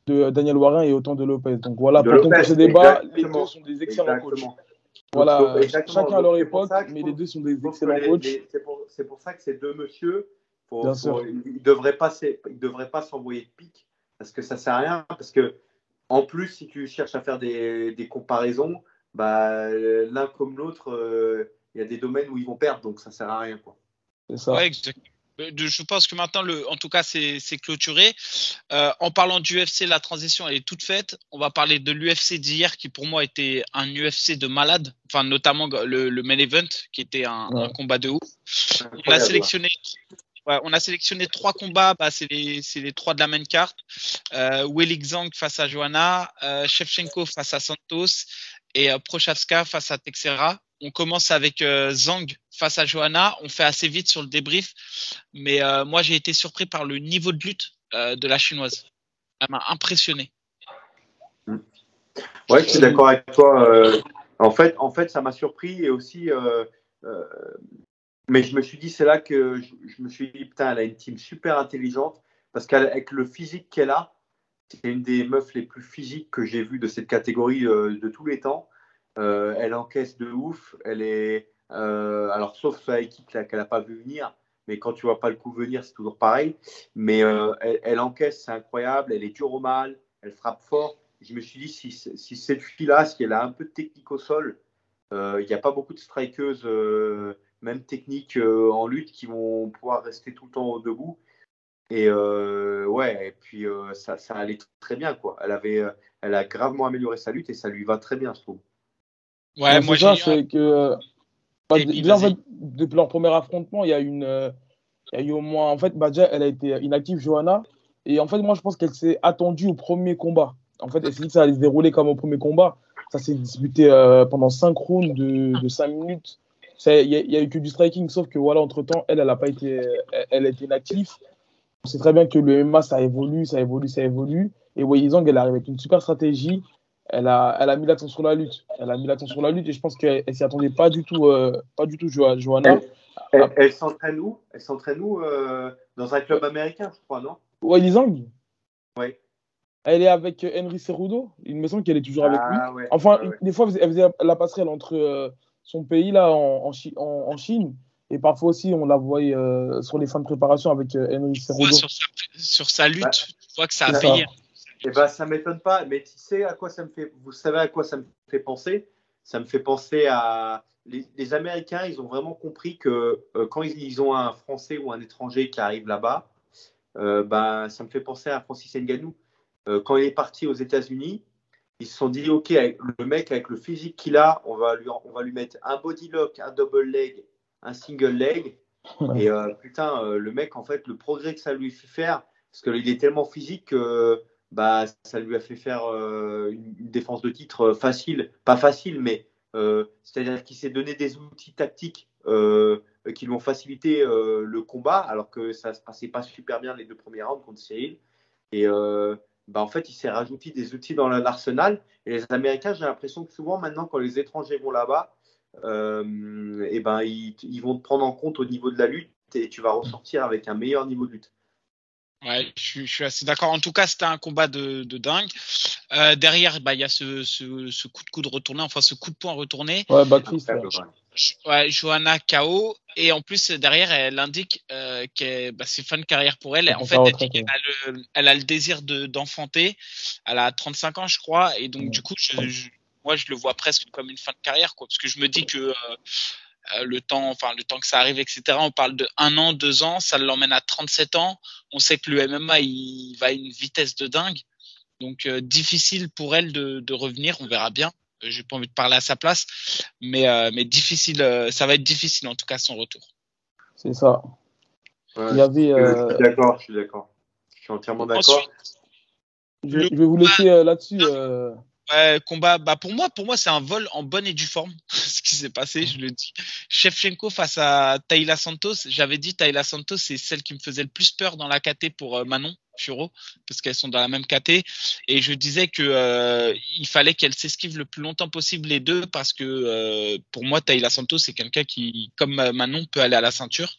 de Daniel Warren et autant de Lopez. Donc voilà, pour ce débat, les deux sont des excellents coachs. Voilà, chacun à leur époque, mais les deux sont des excellents coachs. C'est pour, ça que ces deux messieurs, ils ne devraient pas s'envoyer de pique parce que ça ne sert à rien. Parce que, en plus, si tu cherches à faire des, des comparaisons, bah, l'un comme l'autre, euh, il y a des domaines où ils vont perdre, donc ça ne sert à rien. C'est ça. Ouais, exactement. Euh, je pense que maintenant, le, en tout cas, c'est clôturé. Euh, en parlant du UFC, la transition elle est toute faite. On va parler de l'UFC d'hier, qui pour moi était un UFC de malade, enfin notamment le, le main event, qui était un, un combat de ouf. On a sélectionné. Ouais, on a sélectionné trois combats, bah, c'est les, les, trois de la main carte. Euh, Willy Zhang face à Johanna, euh, Shevchenko face à Santos et Prochazka face à Texera. On commence avec euh, Zhang face à Johanna. On fait assez vite sur le débrief, mais euh, moi j'ai été surpris par le niveau de lutte euh, de la chinoise. Elle m'a impressionné. Ouais, je suis d'accord avec toi. en fait, en fait, ça m'a surpris et aussi, mais je me suis dit c'est là que je, me suis dit putain, elle a une team super intelligente parce qu'avec le physique qu'elle a, c'est une des meufs les plus physiques que j'ai vues de cette catégorie de tous les temps. Euh, elle encaisse de ouf. Elle est, euh, alors sauf sa équipe qu'elle n'a pas vu venir, mais quand tu vois pas le coup venir, c'est toujours pareil. Mais euh, elle, encaisse, c'est incroyable. Elle est dure au mal, elle frappe fort. Je me suis dit, si, cette fille-là, si elle a un peu de technique au sol, il n'y a pas beaucoup de strikeuses, même techniques en lutte, qui vont pouvoir rester tout le temps debout. Et ouais, et puis ça, ça allait très bien, quoi. Elle avait, elle a gravement amélioré sa lutte et ça lui va très bien, je trouve. Ouais, moi j'ai. c'est que. Bah, déjà, en fait, depuis leur premier affrontement, il y a une. Euh, il y a eu au moins. En fait, Badja, elle a été inactive, Johanna. Et en fait, moi, je pense qu'elle s'est attendue au premier combat. En fait, elle s'est dit que ça allait se dérouler comme au premier combat. Ça s'est disputé euh, pendant 5 rounds de, de 5 minutes. Il n'y a, eu que du striking, sauf que voilà, entre-temps, elle, elle a pas été, elle, inactive. On sait très bien que le MMA, ça évolue, ça évolue, ça évolue. Et Wei Zhang, elle arrive avec une super stratégie elle a, elle a mis l'accent sur la lutte. Elle a mis l'accent sur la lutte et je pense qu'elle ne s'y attendait pas du tout, euh, pas du tout Johanna. Elle, elle, s'entraîne où? Elle s'entraîne où euh, Dans un club américain, je crois, non? Ouais, Lisang Oui. Elle est avec Henry Cerudo. Il me semble qu'elle est toujours avec lui. Ah, enfin, des fois, elle faisait la passerelle entre son pays là en, en, Chine. Et parfois aussi, on la voit euh, sur les fins de préparation avec euh, Henry Cerudo. sur, sa, lutte, tu vois que ça a payé. Eh ben, ça m'étonne pas, mais tu sais à quoi ça me fait Vous savez à quoi ça me fait penser? Ça me fait penser à les, Américains. Ils ont vraiment compris que euh, quand ils, ont un Français ou un étranger qui arrive là-bas, ben, ça me fait penser à Francis Ngannou. quand il est parti aux États-Unis, ils se sont dit ok, le mec avec le physique qu'il a, on va lui, on va lui mettre un body lock, un double leg, un single leg. Et euh, putain, euh, le mec, en fait, le progrès que ça lui fait faire, parce qu'il est tellement physique que bah, ça lui a fait faire euh, une, défense de titre facile. Pas facile, mais c'est-à-dire qu'il s'est donné des outils tactiques qui lui ont facilité le combat, alors que ça se passait pas super bien les deux premiers rounds contre Cyril. Et bah, en fait, il s'est rajouté des outils dans l'arsenal. Et les Américains, j'ai l'impression que souvent, maintenant, quand les étrangers vont là-bas, euh, et ben, ils, vont te prendre en compte au niveau de la lutte et tu vas ressortir avec un meilleur niveau de lutte. Ouais, je suis, assez d'accord. En tout cas, c'était un combat de, dingue. Euh, derrière, bah, il y a ce, ce, coup de coude retourné, enfin ce coup de poing retourné. Ouais, bah, Ouais, Johanna KO. Et en plus, derrière, elle indique euh, que bah, c'est fin de carrière pour elle. En fait, elle, dit a le, elle, a le, désir d'enfanter. elle a 35 ans, je crois. Et donc, du coup, je, moi, je le vois presque comme une fin de carrière, quoi, parce que je me dis que euh, le temps, enfin le temps que ça arrive, etc. On parle de un an, deux ans, ça l'emmène à 37 ans. On sait que le MMA, il va à une vitesse de dingue, donc euh, difficile pour elle de, de, revenir. On verra bien. J'ai pas envie de parler à sa place, mais mais difficile, ça va être difficile en tout cas son retour. C'est ça. Il y avait. Je suis d'accord, je suis d'accord. Je suis entièrement d'accord. Je, je, vais vous laisser là-dessus. Ouais, combat. Bah pour moi, pour moi, c'est un vol en bonne et due forme. ce qui s'est passé, je le dis. Shevchenko face à Taila Santos. J'avais dit Taila Santos, c'est celle qui me faisait le plus peur dans la KT pour euh, Manon Furo, parce qu'elles sont dans la même KT. Et je disais que euh, il fallait qu'elle s'esquive le plus longtemps possible les deux, parce que euh, pour moi, Taila Santos, c'est quelqu'un qui, comme Manon, peut aller à la ceinture.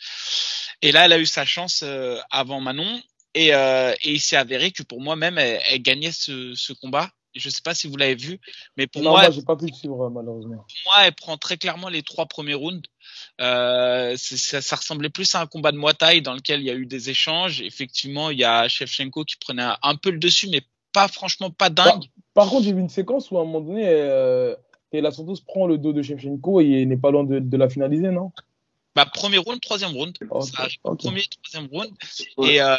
Et là, elle a eu sa chance avant Manon. Et, et il s'est avéré que pour moi même, elle, elle gagnait ce, ce combat je ne sais pas si vous l'avez vu, mais pour moi, moi j'ai pas pu le suivre malheureusement. Pour moi, elle prend très clairement les trois premiers rounds. Euh, ça, ça, ressemblait plus à un combat de Muay Thai dans lequel il y a eu des échanges. Effectivement, il y a Shevchenko qui prenait un, peu le dessus, mais pas franchement pas dingue. Par, contre, j'ai vu une séquence où à un moment donné, euh, la Santos prend le dos de Shevchenko et n'est pas loin de, la finaliser, non? Bah, premier round, troisième round. Premier, troisième round. Et, euh,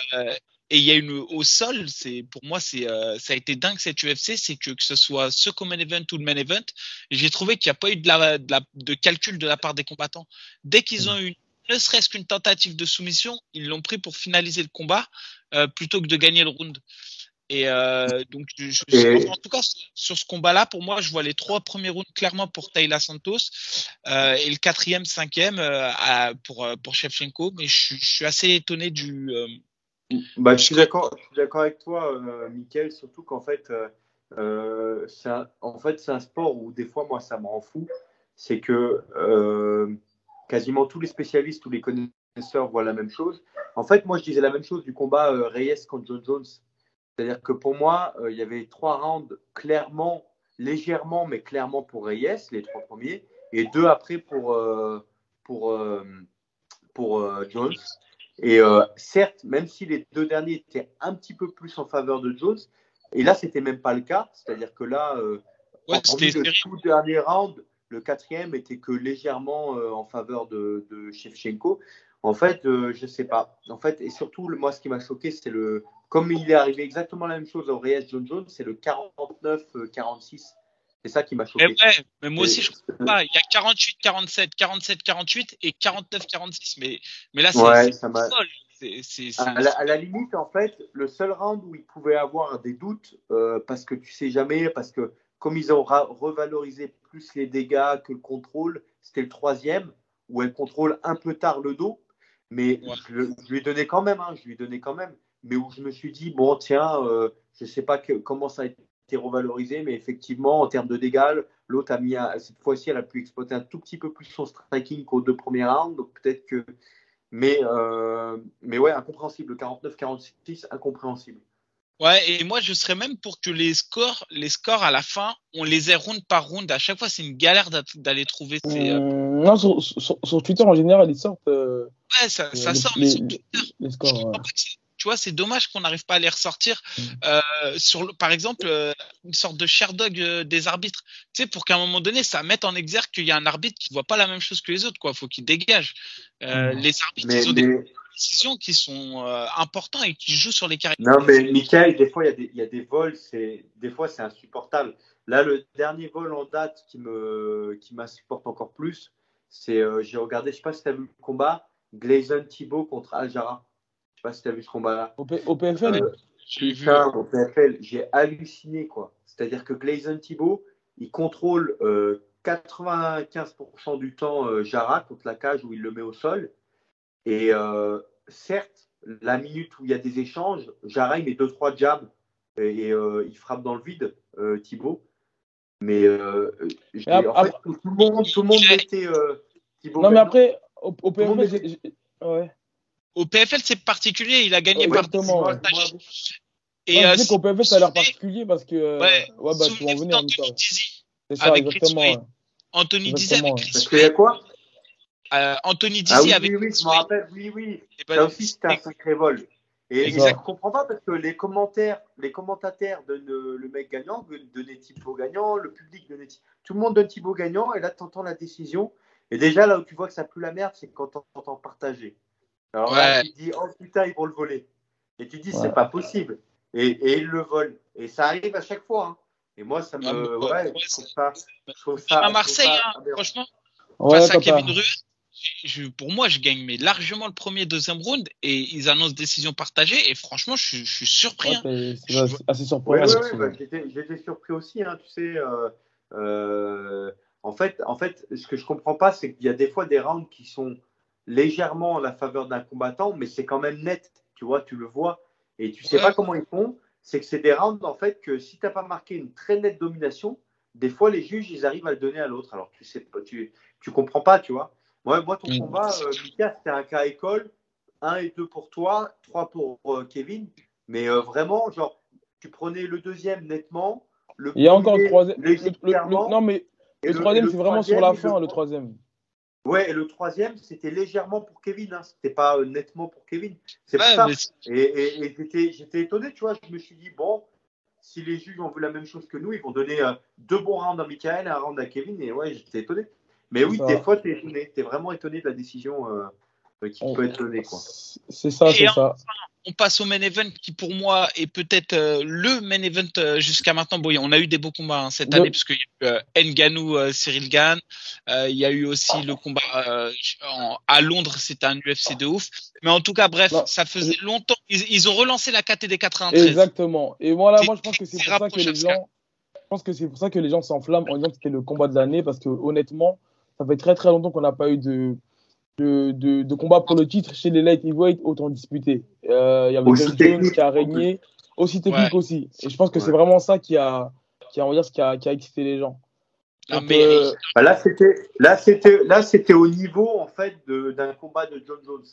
et il y a une au sol, c'est pour moi c'est euh, ça a été dingue cette UFC, c'est que que ce soit ce common event ou le main event, j'ai trouvé qu'il n'y a pas eu de, la, de, la, de calcul de la part des combattants. Dès qu'ils ont eu ne serait-ce qu'une tentative de soumission, ils l'ont pris pour finaliser le combat euh, plutôt que de gagner le round. Et euh, donc, je, en tout cas, sur ce combat-là, pour moi, je vois les trois premiers rounds clairement pour Taylor Santos euh, et le quatrième, cinquième euh, à, pour pour Shevchenko. Mais je, je, suis assez étonné du euh, bah, je suis d'accord, avec toi, euh, surtout qu'en fait, euh, euh, c'est un, en fait, c'est un sport où des fois, moi, ça me rend fou. C'est que euh, quasiment tous les spécialistes, tous les connaisseurs voient la même chose. En fait, moi, je disais la même chose du combat Reyes contre John Jones. C'est-à-dire que pour moi, il y avait trois rounds clairement, légèrement, mais clairement pour Reyes, les trois premiers, et deux après pour, pour, pour Jones. Et euh, certes, même si les deux derniers étaient un petit peu plus en faveur de Jones, et là, c'était même pas le cas. C'est-à-dire que là, euh, le tout dernier round, le quatrième était que légèrement euh, en faveur de, de Shevchenko. En fait, euh, je sais pas. En fait, et surtout, moi, ce qui m'a choqué, c'est le. Comme il est arrivé exactement la même chose à Reyes John Jones, c'est le 49-46 c'est ça qui m'a choqué. Mais, mais moi aussi, je comprends pas. Il y a 48, 47, 47, 48 et 49, 46. Mais, mais là, c'est ouais, c'est à, à, la limite, en fait, le seul round où il pouvait avoir des doutes, euh, parce que tu sais jamais, parce que comme ils ont revalorisé plus les dégâts que le contrôle, c'était le troisième, où elle contrôle un peu tard le dos. Mais je, lui ai donné quand même, hein, je lui ai donné quand même. Mais où je me suis dit, bon, tiens, euh, je ne sais pas que, comment ça a été revalorisé, mais effectivement, en termes de dégâts, l'autre a mis, cette fois-ci, elle a pu exploiter un tout petit peu plus son striking qu'aux deux premiers rounds, donc peut-être que. Mais, euh, mais ouais, incompréhensible. 49-46, incompréhensible. Ouais, et moi je serais même pour que les scores, les scores à la fin, on les ait round par round. À chaque fois, c'est une galère d'aller trouver ces. Euh, mmh, non, sur, sur, Twitter en général, ils sortent. Euh, ouais, ça, ça sort, mais sur Twitter, les scores, tu vois, c'est dommage qu'on n'arrive pas à les ressortir. Mmh. Euh, sur le, par exemple, euh, une sorte de Sherdog euh, des arbitres. Tu sais, pour qu'à un moment donné, ça mette en exergue qu'il y a un arbitre qui voit pas la même chose que les autres. Quoi, faut qu'il dégage. Euh, mmh. Les arbitres, ils ont des décisions qui sont euh, importantes et qui jouent sur les carrières. Non, mais Michael, des fois, il y, y, a des vols, c'est des fois, c'est insupportable. Là, le dernier vol en date qui me qui m'insupporte encore plus, c'est j'ai regardé, je sais pas si tu as vu le combat, Glazon Thibault contre Aljara. Je sais pas si tu as vu ce combat-là. Au, PFL euh, J'ai vu. Au PFL, j'ai halluciné, quoi. C'est-à-dire que Gleison Thibault, il contrôle 95% euh, du temps euh, Jara contre la cage où il le met au sol. Et certes, la minute où il y a des échanges, Jara, il met 2-3 jabs et, il frappe dans le vide, Thibault. Mais en fait, tout, le monde, tout le monde mettait Thibault. Non, mais après, au, au PFL, ouais. Au PFL, c'est particulier. Il a gagné par Et euh, qu'au PFL, ça a l'air particulier parce que. Euh, ouais, ouais bah, tu vas en venir en même C'est ça, exactement. Anthony Dizzy avec Chris Parce qu'il y a quoi euh, Anthony Dizzy ah, oui, avec. Oui, oui, je me rappelle. Oui, oui. Ben, ça aussi, c'était un sacré vol. Et je ne comprends pas parce que les commentaires, les commentateurs donnent le mec gagnant, donnent Thibaut gagnant, le public donne Tout le monde donne Thibaut gagnant et là, tu entends la décision. Et déjà, là où tu vois que ça pue la merde, c'est quand tu entends partager. Alors là, tu dis, oh putain, ils vont le voler. Et tu dis, c'est pas possible. Et, et ils le volent. Et ça arrive à chaque fois. Hein. Et moi, ça me. Ah, ouais, je trouve ça. Je trouve ça à Marseille, hein, franchement, face à Kevin Rue, pour moi, je gagne mais largement le premier, deuxième round et ils annoncent décision partagée. Et franchement, je, je suis surpris. Hein. C'est assez surprenant. Ouais, J'étais surpris aussi, hein, tu sais. Euh, euh, en, fait, en fait, ce que je comprends pas, c'est qu'il y a des fois des rounds qui sont légèrement en la faveur d'un combattant, mais c'est quand même net, tu vois, tu le vois. Et tu sais pas comment ils font. C'est que c'est des rounds, en fait, que si tu n'as pas marqué une très nette domination, des fois, les juges, ils arrivent à le donner à l'autre. Alors, tu sais pas, tu, tu comprends pas, tu vois. Moi, moi ton mm. combat, euh, Mika, c'était un cas école. Un et deux pour toi, trois pour euh, Kevin. Mais euh, vraiment, genre, tu prenais le deuxième nettement. Le Il y a encore le troisième. non, mais le, troisième, c'est vraiment sur la fin, le troisième. Ouais, et le troisième, c'était légèrement pour Kevin. Hein. C'était pas euh, nettement pour Kevin. C'est pour ça. Et, et, j'étais étonné, tu vois. Je me suis dit, bon, si les juges ont vu la même chose que nous, ils vont donner euh, deux bons rounds à Michael et un round à Kevin. Et ouais, j'étais étonné. Mais oui, des fois, t'es étonné. T'es vraiment étonné de la décision euh, qui peut être. C'est ça, c'est ça on passe au main event qui pour moi est peut-être euh, le main event euh, jusqu'à maintenant. Bon, on a eu des beaux combats hein, cette année puisqu'il y a eu euh, Nganou, Cyril Gann. il y a eu aussi le combat à Londres, c'était un UFC de ouf. Mais en tout cas, bref, ça faisait longtemps. Ils, ont relancé la KTD 93. Exactement. Et voilà, moi je pense que c'est pour ça que les gens, je pense que c'est pour ça que les gens s'enflamment en disant que c'était le combat de l'année parce que honnêtement, ça fait très très longtemps qu'on n'a pas eu de de, de, combat pour le titre chez les light heavyweight autant disputé. Euh, il y avait John Jones qui a régné, aussi technique aussi. Et je pense que c'est vraiment ça qui a, qui a, on va dire, qui a, qui a excité les gens. Euh, bah, là, c'était, là, c'était, là, c'était au niveau en fait d'un combat de John Jones.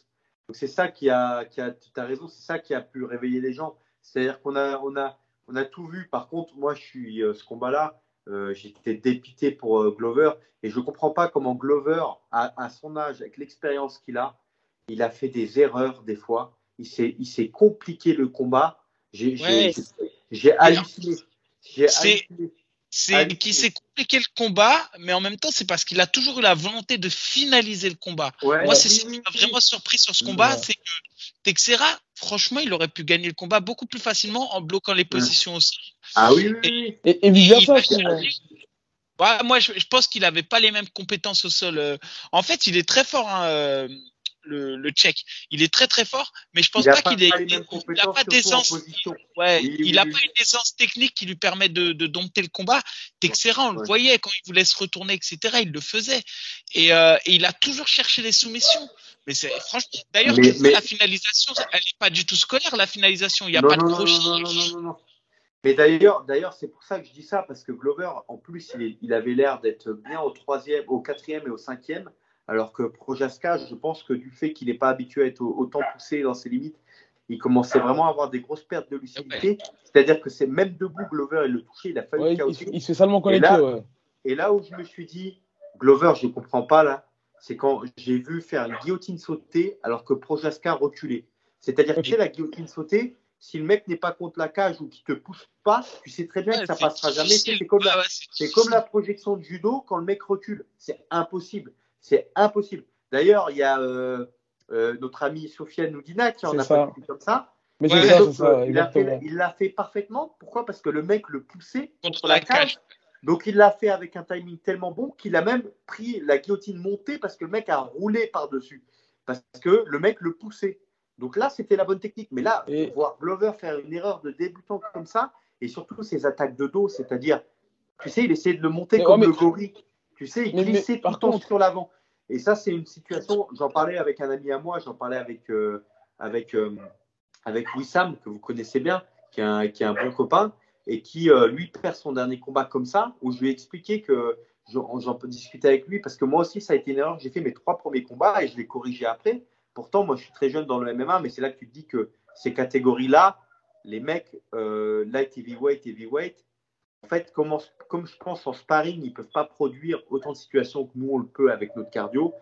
Donc c'est ça qui a, qui a, tu as raison, c'est ça qui a pu réveiller les gens. C'est-à-dire qu'on a, on a, on a tout vu. Par contre, moi, je suis euh, ce combat-là. Euh, j'étais dépité pour euh, Glover et je ne comprends pas comment Glover, à, son âge, avec l'expérience qu'il a, il a fait des erreurs des fois. Il s'est compliqué le combat. J'ai halluciné. C'est qui s'est compliqué le combat, mais en même temps, c'est parce qu'il a toujours eu la volonté de finaliser le combat. Moi, c'est ce qui m'a vraiment surpris sur ce combat, c'est que Texera, franchement, il aurait pu gagner le combat beaucoup plus facilement en bloquant les positions aussi. Ah oui, oui. Et, et, vice moi, je, pense qu'il n'avait pas les mêmes compétences au sol. Euh. En fait, il est très fort, hein, euh, le, le tchèque. Il est très très fort, mais je pense pas, qu'il ait. Il n'a pas d'aisance. Ouais, il n'a pas une aisance technique qui lui permet de, de dompter le combat. Texera, on le voyait quand il voulait se retourner, etc. Il le faisait. Et, euh, et il a toujours cherché les soumissions. Mais c'est franchement, d'ailleurs, la finalisation, elle n'est pas du tout scolaire, la finalisation. Il n'y a pas de crochet. Non, non, non, Mais d'ailleurs, d'ailleurs, c'est pour ça que je dis ça, parce que Glover, en plus, il, il avait l'air d'être bien au troisième, au quatrième et au cinquième, alors que Projaska, je pense que du fait qu'il n'est pas habitué à être autant poussé dans ses limites, il commençait vraiment à avoir des grosses pertes de lucidité. C'est-à-dire que c'est même debout, Glover, il le touchait, il a fallu ouais, il, il, se fait salement connecter. Et là, et là où je me suis dit, Glover, je ne comprends pas là, c'est quand j'ai vu faire une guillotine sauter alors que Projaska reculait. C'est-à-dire que la guillotine sauter, si le mec n'est pas contre la cage ou qu'il te pousse pas, tu sais très bien que ça passera jamais. C'est comme, la, comme la projection de judo quand le mec recule. C'est impossible. C'est impossible. D'ailleurs, il y a euh, euh, notre amie Sofiane Noudina qui en a pas comme ça. Mais ça, il l'a fait, parfaitement. Pourquoi? Parce que le mec le poussait contre la, cage. Donc il l'a fait avec un timing tellement bon qu'il a même pris la guillotine montée parce que le mec a roulé par-dessus. Parce que le mec le poussait. Donc là, c'était la bonne technique. Mais là, voir Glover faire une erreur de débutant comme ça, et surtout ses attaques de dos, c'est-à-dire, tu sais, il essayait de le monter comme le gorille. Tu sais, il glissait tout le temps sur l'avant. Et ça, c'est une situation, j'en parlais avec un ami à moi, j'en parlais avec, euh, avec, euh, avec Wissam, que vous connaissez bien, qui est un, qui est un bon copain, et qui, euh, lui, perd son dernier combat comme ça, où je lui ai expliqué que j'en peux discuter avec lui, parce que moi aussi, ça a été une erreur. J'ai fait mes trois premiers combats et je l'ai corrigé après. Pourtant, moi, je suis très jeune dans le MMA, mais c'est là que tu te dis que ces catégories-là, les mecs, euh, light heavyweight, heavyweight, fait, comme, comme je pense en sparring, ils ne peuvent pas produire autant de situations que nous, on le peut avec notre cardio.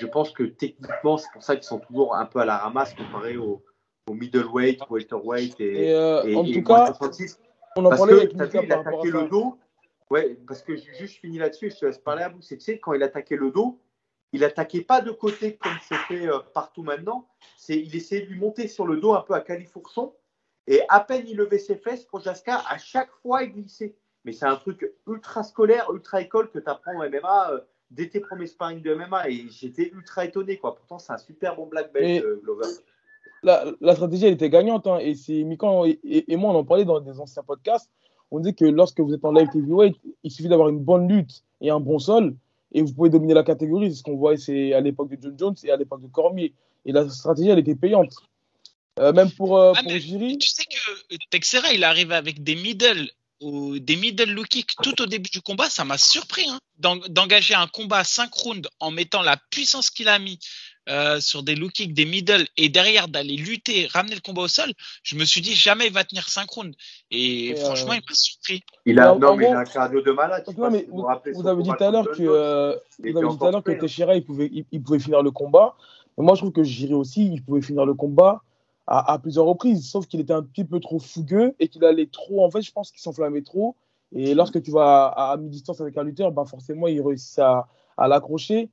Je pense que techniquement, c'est pour ça qu'ils sont toujours un peu à la ramasse comparé au, au middleweight, welterweight et, et, euh, en tout cas, on en parlait avec Mika il attaquait le dos. Ouais, parce que juste fini là-dessus, je te laisse parler à vous. C'est tu sais, quand il attaquait le dos, il attaquait pas de côté comme c'est fait euh, partout maintenant. C'est, il essayait de lui monter sur le dos un peu à califourson. Et à peine il levait ses fesses, Projaska, à chaque fois, il glissait. Mais c'est un truc ultra scolaire, ultra école que tu apprends au MMA euh, dès tes premiers sparring de MMA. Et j'étais ultra étonné. Quoi. Pourtant, c'est un super bon black belt, euh, Glover. La, stratégie, elle était gagnante. Hein, et c'est Mikan et, et, moi, on en parlait dans des anciens podcasts. On dit que lorsque vous êtes en live heavyweight, il suffit d'avoir une bonne lutte et un bon sol et vous pouvez dominer la catégorie. C'est ce qu'on voit c'est à l'époque de John Jones et à l'époque de Cormier. Et la stratégie, elle était payante. Euh, même pour, euh, pour Giri. Tu sais que Texera, il arrive avec des middle des middle low kick tout au début du combat. Ça m'a surpris hein, d'engager un combat à 5 rounds en mettant la puissance qu'il a mis euh, sur des low kicks, des middle et derrière d'aller lutter, ramener le combat au sol, je me suis dit jamais il va tenir 5 rounds. Et, franchement, il m'a surpris. Il a, non, mais il a un cardio de malade. mais vous, vous, avez dit tout à l'heure que, euh, vous avez dit tout à l'heure que Teixeira il pouvait, il, pouvait finir le combat. Mais moi, je trouve que Jiri aussi, il pouvait finir le combat à, à plusieurs reprises. Sauf qu'il était un petit peu trop fougueux et qu'il allait trop. En fait, je pense qu'il s'enflammait trop. Et lorsque tu vas à, à mi-distance avec un lutteur, bah forcément, il réussit à, à l'accrocher.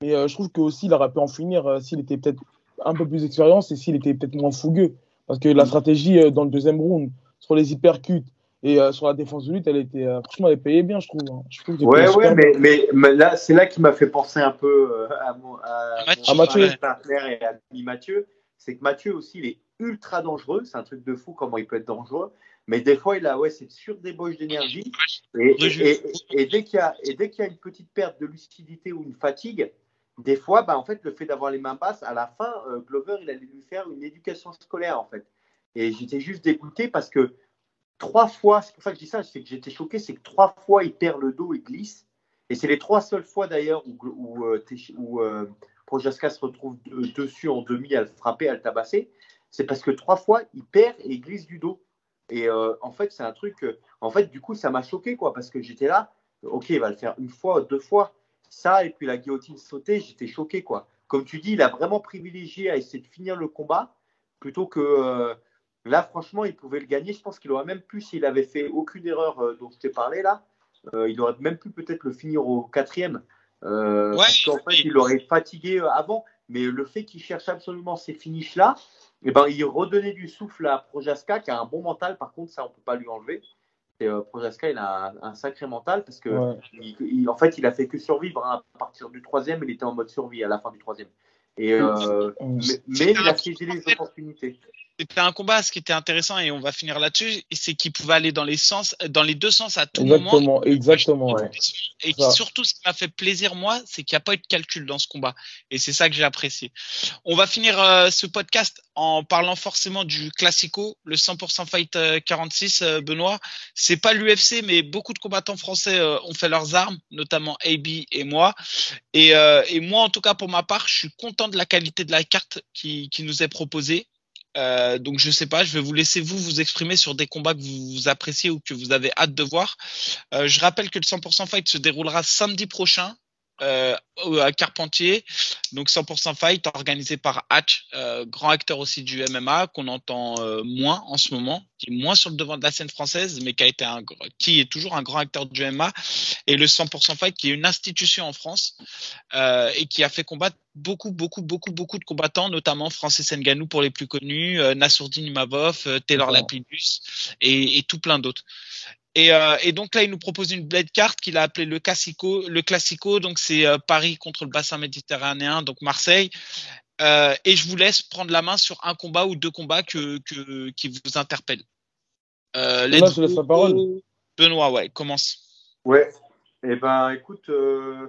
Mais euh, je trouve qu'aussi, il aurait pu en finir euh, s'il était peut-être un peu plus d'expérience et s'il était peut-être moins fougueux. Parce que la stratégie euh, dans le deuxième round, sur les hypercutes et sur la défense de lutte, elle était, franchement, elle payait bien, je trouve. Hein. Je trouve ouais, ouais, mais, mais, là, c'est là qui m'a fait penser un peu à, mon, à, à Mathieu, partenaire et à Mathieu. C'est que Mathieu aussi, il est ultra dangereux. C'est un truc de fou comment il peut être dangereux. Mais des fois, il a ouais, cette surdébauche d'énergie. Et, et, et, dès qu'il y, a, et dès qu'il y a une petite perte de lucidité ou une fatigue, des fois, bah, en fait, le fait d'avoir les mains basses, à la fin, euh, Glover, il allait lui faire une éducation scolaire, en fait. Et j'étais juste dégoûté parce que trois fois, c'est pour ça que je dis ça, c'est que j'étais choqué, c'est que trois fois, il perd le dos et glisse. Et c'est les trois seules fois, d'ailleurs, où, où, euh, où euh, Projaska se retrouve dessus en demi à le frapper, à le tabasser. C'est parce que trois fois, il perd et il glisse du dos. Et en fait, c'est un truc. en fait, du coup, ça m'a choqué, quoi, parce que j'étais là. Ok, il va le faire une fois, deux fois ça et puis la guillotine sautée, j'étais choqué quoi. Comme tu dis, il a vraiment privilégié à essayer de finir le combat plutôt que euh, là, franchement, il pouvait le gagner. Je pense qu'il aurait même pu s'il avait fait aucune erreur euh, dont je t'ai parlé là. Euh, il aurait même pu peut-être le finir au quatrième. Ouais, parce qu'en fait, il aurait fatigué avant. Mais le fait qu'il cherche absolument ces finishes là, eh ben, il redonnait du souffle à Projaska qui a un bon mental. Par contre, ça, on peut pas lui enlever et euh, Projaska, il a un, sacré mental parce que, en fait, il a fait que survivre. Hein. À partir du troisième, il était en mode survie à la fin du troisième. Et, euh, mais, il a saisi les opportunités. C'était un combat, ce qui était intéressant, et on va finir là-dessus, c'est qu'il pouvait aller dans les sens, dans les deux sens à tout moment. Exactement, Et surtout, ce qui m'a fait plaisir, moi, c'est qu'il n'y a pas eu de calcul dans ce combat. Et c'est ça que j'ai apprécié. On va finir euh, ce podcast en parlant forcément du Classico, le 100% Fight 46, euh, euh, Benoît. C'est pas l'UFC, mais beaucoup de combattants français ont fait leurs armes, notamment AB et moi. Et, et moi, en tout cas, pour ma part, je suis content de la qualité de la carte qui, qui nous est proposée Euh, donc je sais pas, je vais vous laisser vous vous exprimer sur des combats que vous, appréciez ou que vous avez hâte de voir. Euh, je rappelle que le 100% Fight se déroulera samedi prochain euh, à Carpentier, donc 100% Fight organisé par Hatch, euh, grand acteur aussi du MMA qu'on entend euh, moins en ce moment, qui est moins sur le devant de la scène française, mais qui a été un, qui est toujours un grand acteur du MMA, et le 100% Fight qui est une institution en France euh, et qui a fait combattre beaucoup, beaucoup, beaucoup, beaucoup de combattants, notamment Francis Nganou pour les plus connus, Nassourdine Imavov, Taylor Lapidus et, et tout plein d'autres. Et, euh, et, donc là, il nous propose une blade carte qu'il a appelée le Classico. Le Classico, donc c'est euh, Paris contre le bassin méditerranéen, donc Marseille. Euh, et je vous laisse prendre la main sur un combat ou deux combats que, que qui vous interpellent. Euh, Benoît, je laisse la parole. Benoît, ouais, commence. Ouais. Eh ben, écoute, euh,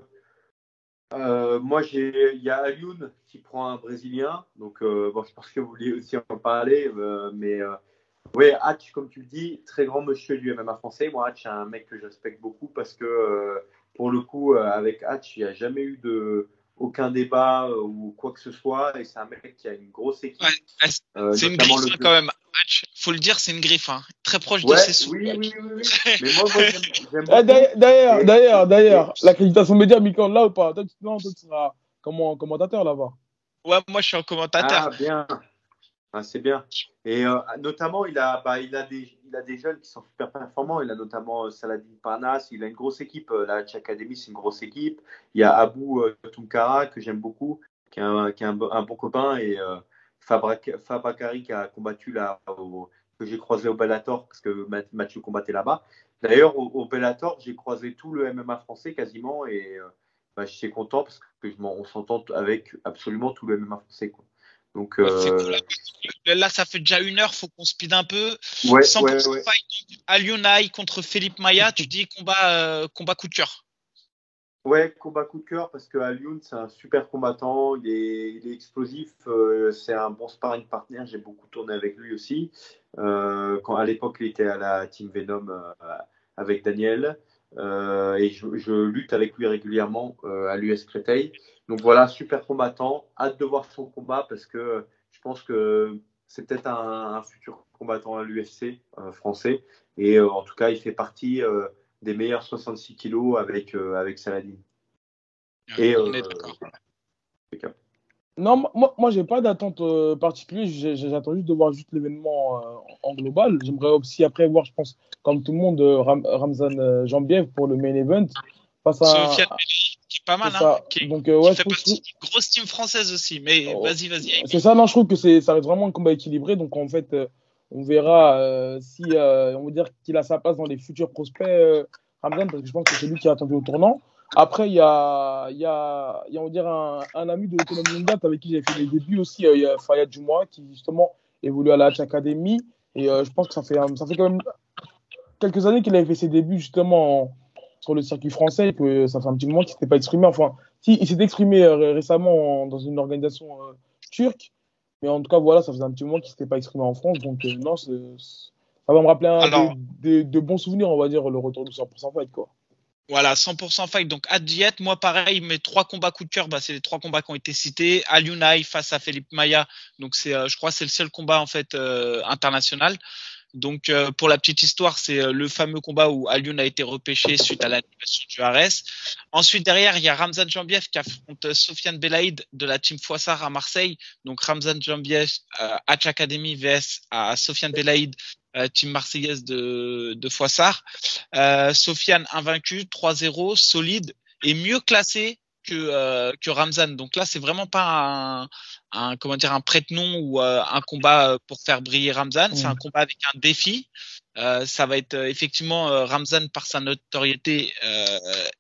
moi j'ai, il y a Alioun qui prend un Brésilien, donc bon, je pense que vous vouliez aussi en parler, mais oui, Hatch, comme tu le dis, très grand monsieur du MMA français. Moi, Hatch, c'est un mec que je respecte beaucoup parce que, euh, pour le coup, euh, avec Hatch, il n'y a jamais eu de aucun débat euh, ou quoi que ce soit. Et c'est un mec qui a une grosse équipe. c'est une griffe hein, quand même. Hatch, faut le dire, c'est une griffe. Hein. Très proche de ses sous. Oui, oui, oui, oui. Mais moi, moi j'aime ah, D'ailleurs, d'ailleurs, d'ailleurs, l'accréditation média, Michael, là ou pas? Toi, tu seras comment, commentateur là-bas? Ouais, moi, je suis un commentateur. Ah, bien. Ah, c'est bien. Et euh, notamment, il a, bah, il, a des, il a des jeunes qui sont super performants. Il a notamment euh, Saladin Parnas. Il a une grosse équipe. Euh, la Hatch Academy, c'est une grosse équipe. Il y a Abou Tunkara, que j'aime beaucoup, qui est un, qui est un, bon copain. Et Fabakari, qui a combattu là, que j'ai croisé au Bellator, parce que Mathieu combattait là-bas. D'ailleurs, au, Bellator, j'ai croisé tout le MMA français quasiment. Et bah, je suis content parce que je on s'entend avec absolument tout le MMA français. Donc, euh... là, ça fait déjà une heure, faut qu'on speed un peu. Ouais, 100% ouais, ouais. fight contre Philippe Maya, tu dis combat, euh, combat coup de cœur. Ouais, combat coup de cœur parce que Alioun, c'est un super combattant, il est, il est explosif, euh, c'est un bon sparring partner, j'ai beaucoup tourné avec lui aussi. Euh, quand à l'époque, il était à la Team Venom euh, avec Daniel. Euh, et je, je, lutte avec lui régulièrement euh, à l'US Créteil. Donc voilà, super combattant. Hâte de voir son combat parce que je pense que c'est peut-être un, un, futur combattant à l'UFC euh, français. Et euh, en tout cas, il fait partie euh, des meilleurs 66 kilos avec, avec Saladin. Et, On est d'accord. Non, moi, moi j'ai pas d'attente euh, particulière. J'attends juste de voir juste l'événement euh, en global. J'aimerais aussi après voir, je pense, comme tout le monde, euh, Ram, Ramzan Jambiev pour le main event. Face à, Sofiane qui est pas mal, hein, qui, Donc, euh, ouais, qui fait partie d'une grosse team française aussi. Mais oh, vas-y, vas-y. C'est ça, non, je trouve que ça reste vraiment un combat équilibré. Donc en fait, on verra si on veut dire qu'il a sa place dans les futurs prospects, Ramzan, parce que je pense que c'est lui qui a attendu au tournant. Après, il y a, y, a, y a, on dirait un, un ami de l'économie mondiale avec qui j'ai fait les débuts aussi. Euh, il y a Fayad Dumois qui, justement, évolue à la Hatch Academy. Et euh, je pense que ça fait, ça fait quand même quelques années qu'il avait fait ses débuts, justement, sur le circuit français. Et que ça fait un petit moment qu'il ne s'était pas exprimé. Enfin, si, il s'est exprimé euh, récemment dans une organisation euh, turque. Mais en tout cas, voilà, ça faisait un petit moment qu'il ne s'était pas exprimé en France. Donc, euh, non, ça va me rappeler un, Alors... de, de, de, bons souvenirs, on va dire, le retour du 100% fight, quoi. Voilà, 100% fight. Donc, Adviet, moi, pareil, mes trois combats coup de cœur, bah, c'est les trois combats qui ont été cités. Alunai face à Philippe Maya. Donc, c'est, euh, je crois, c'est le seul combat, en fait, euh, international. Donc, euh, pour la petite histoire, c'est euh, le fameux combat où Alioun a été repêché suite à l'annulation du RS. Ensuite, derrière, il y a Ramzan Jambiev qui affronte Sofiane Belaïd de la team Foissard à Marseille. Donc, Ramzan Jambiev, euh, Hatch Academy vs à Sofiane Belaïd euh, team marseillaise de, de Foissard. Euh, Sofiane invaincu, 3-0, solide et mieux classé que, euh, que Ramzan. Donc là, c'est vraiment pas un, un, comment dire un prête-nom ou euh, un combat pour faire briller Ramzan. Mmh. C'est un combat avec un défi. Euh, ça va être effectivement Ramzan par sa notoriété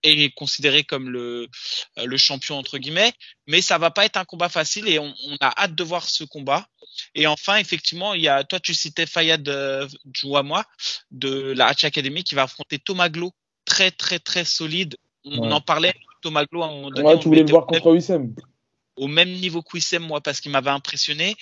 est considéré comme le, le champion entre guillemets, mais ça va pas être un combat facile et on, on a hâte de voir ce combat. Et enfin, effectivement, il y a, toi, tu citais Fayad euh, Jouamois de la Hatch Academy qui va affronter Thomas Glo, très, très, très solide. On ouais. en parlait, Thomas Glo, à un moment donné. Ouais, tu voulais le voir contre Wissem au même niveau que Wissem, moi, parce qu'il m'avait impressionné.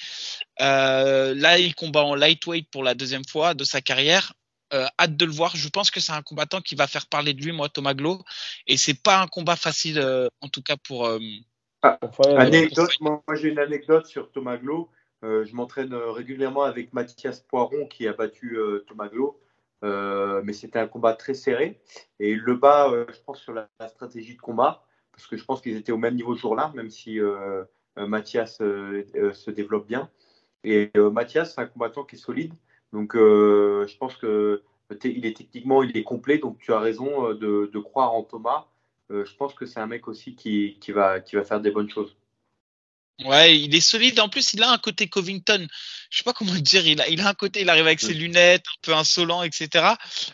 Euh, là, il combat en lightweight pour la deuxième fois de sa carrière. Euh, hâte de le voir. Je pense que c'est un combattant qui va faire parler de lui, moi, Thomas Glo. Et c'est pas un combat facile, euh, en tout cas pour. Euh, ah, anecdote, moi, moi j'ai une anecdote sur Thomas Glo. je m'entraîne régulièrement avec Mathias Poiron qui a battu Thomas Glo. mais c'était un combat très serré. Et le bat, je pense, sur la, stratégie de combat, parce que je pense qu'ils étaient au même niveau ce jour-là, même si Mathias se développe bien. Et Mathias, c'est un combattant qui est solide. Donc, je pense que il est techniquement, il est complet, donc tu as raison euh, de, croire en Thomas. Euh, je pense que c'est un mec aussi qui va faire des bonnes choses. Ouais, il est solide. En plus, il a un côté Covington. Je sais pas comment dire. Il a, il a un côté. Il arrive avec ses lunettes, un peu insolent, etc.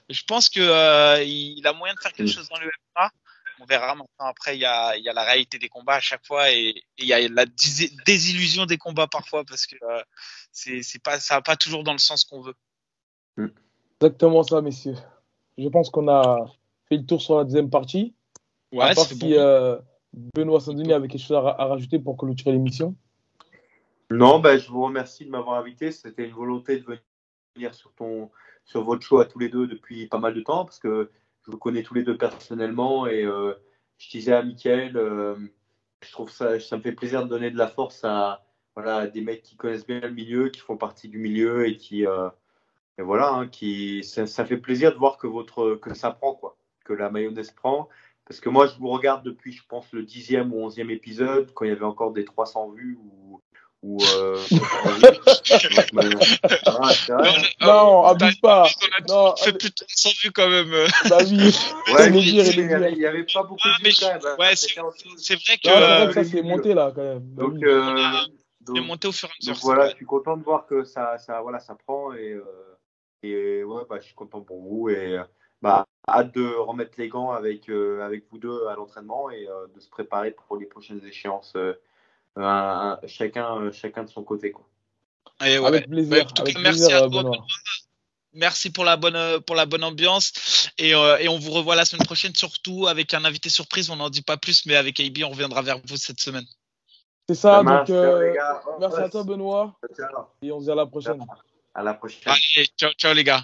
Je pense que euh, il a moyen de faire quelque chose dans le MMA. On verra maintenant. Après, il y a, il y a la réalité des combats à chaque fois et, il y a la désillusion des combats parfois parce que c'est, c'est pas, ça va pas toujours dans le sens qu'on veut. Mm. Exactement ça, messieurs. Je pense qu'on a fait le tour sur la deuxième partie. Ouais, à part si euh, Benoît Sandini avait quelque chose à, rajouter pour clôturer l'émission? Non, ben, je vous remercie de m'avoir invité. C'était une volonté de venir sur, ton, sur votre show à tous les deux depuis pas mal de temps parce que je vous connais tous les deux personnellement et euh, je disais à Mickaël, euh, je trouve ça, ça me fait plaisir de donner de la force à, voilà, des mecs qui connaissent bien le milieu, qui font partie du milieu et qui, et voilà, hein, qui, ça, fait plaisir de voir que, votre, que ça prend, quoi, que la mayonnaise prend. Parce que moi, je vous regarde depuis, je pense, le dixième ou onzième épisode, quand il y avait encore des 300 vues ou. ou euh, non, abuse pas. Non, fait plus de 300 vues quand même. Bah oui. Ouais, mais il n'y avait, pas beaucoup de vues hein. Ouais, c'est vrai que. Euh, ça s'est monté là quand même. Bah donc, euh, donc, monté au fur et à mesure. voilà, je suis content de voir que ça, ça, voilà, ça prend et. Euh, et ouais, bah, je suis content pour vous et bah, hâte de remettre les gants avec, euh, avec vous deux à l'entraînement et euh, de se préparer pour les prochaines échéances, euh, chacun, chacun de son côté. Quoi. avec plaisir. merci à toi. Merci pour la bonne pour la bonne ambiance et, et, on vous revoit la semaine prochaine surtout avec un invité surprise. On n'en dit pas plus, mais avec AB on reviendra vers vous cette semaine. C'est ça. donc merci à toi Benoît et on se dit à la prochaine. À la prochaine. Allez, ciao, ciao les gars.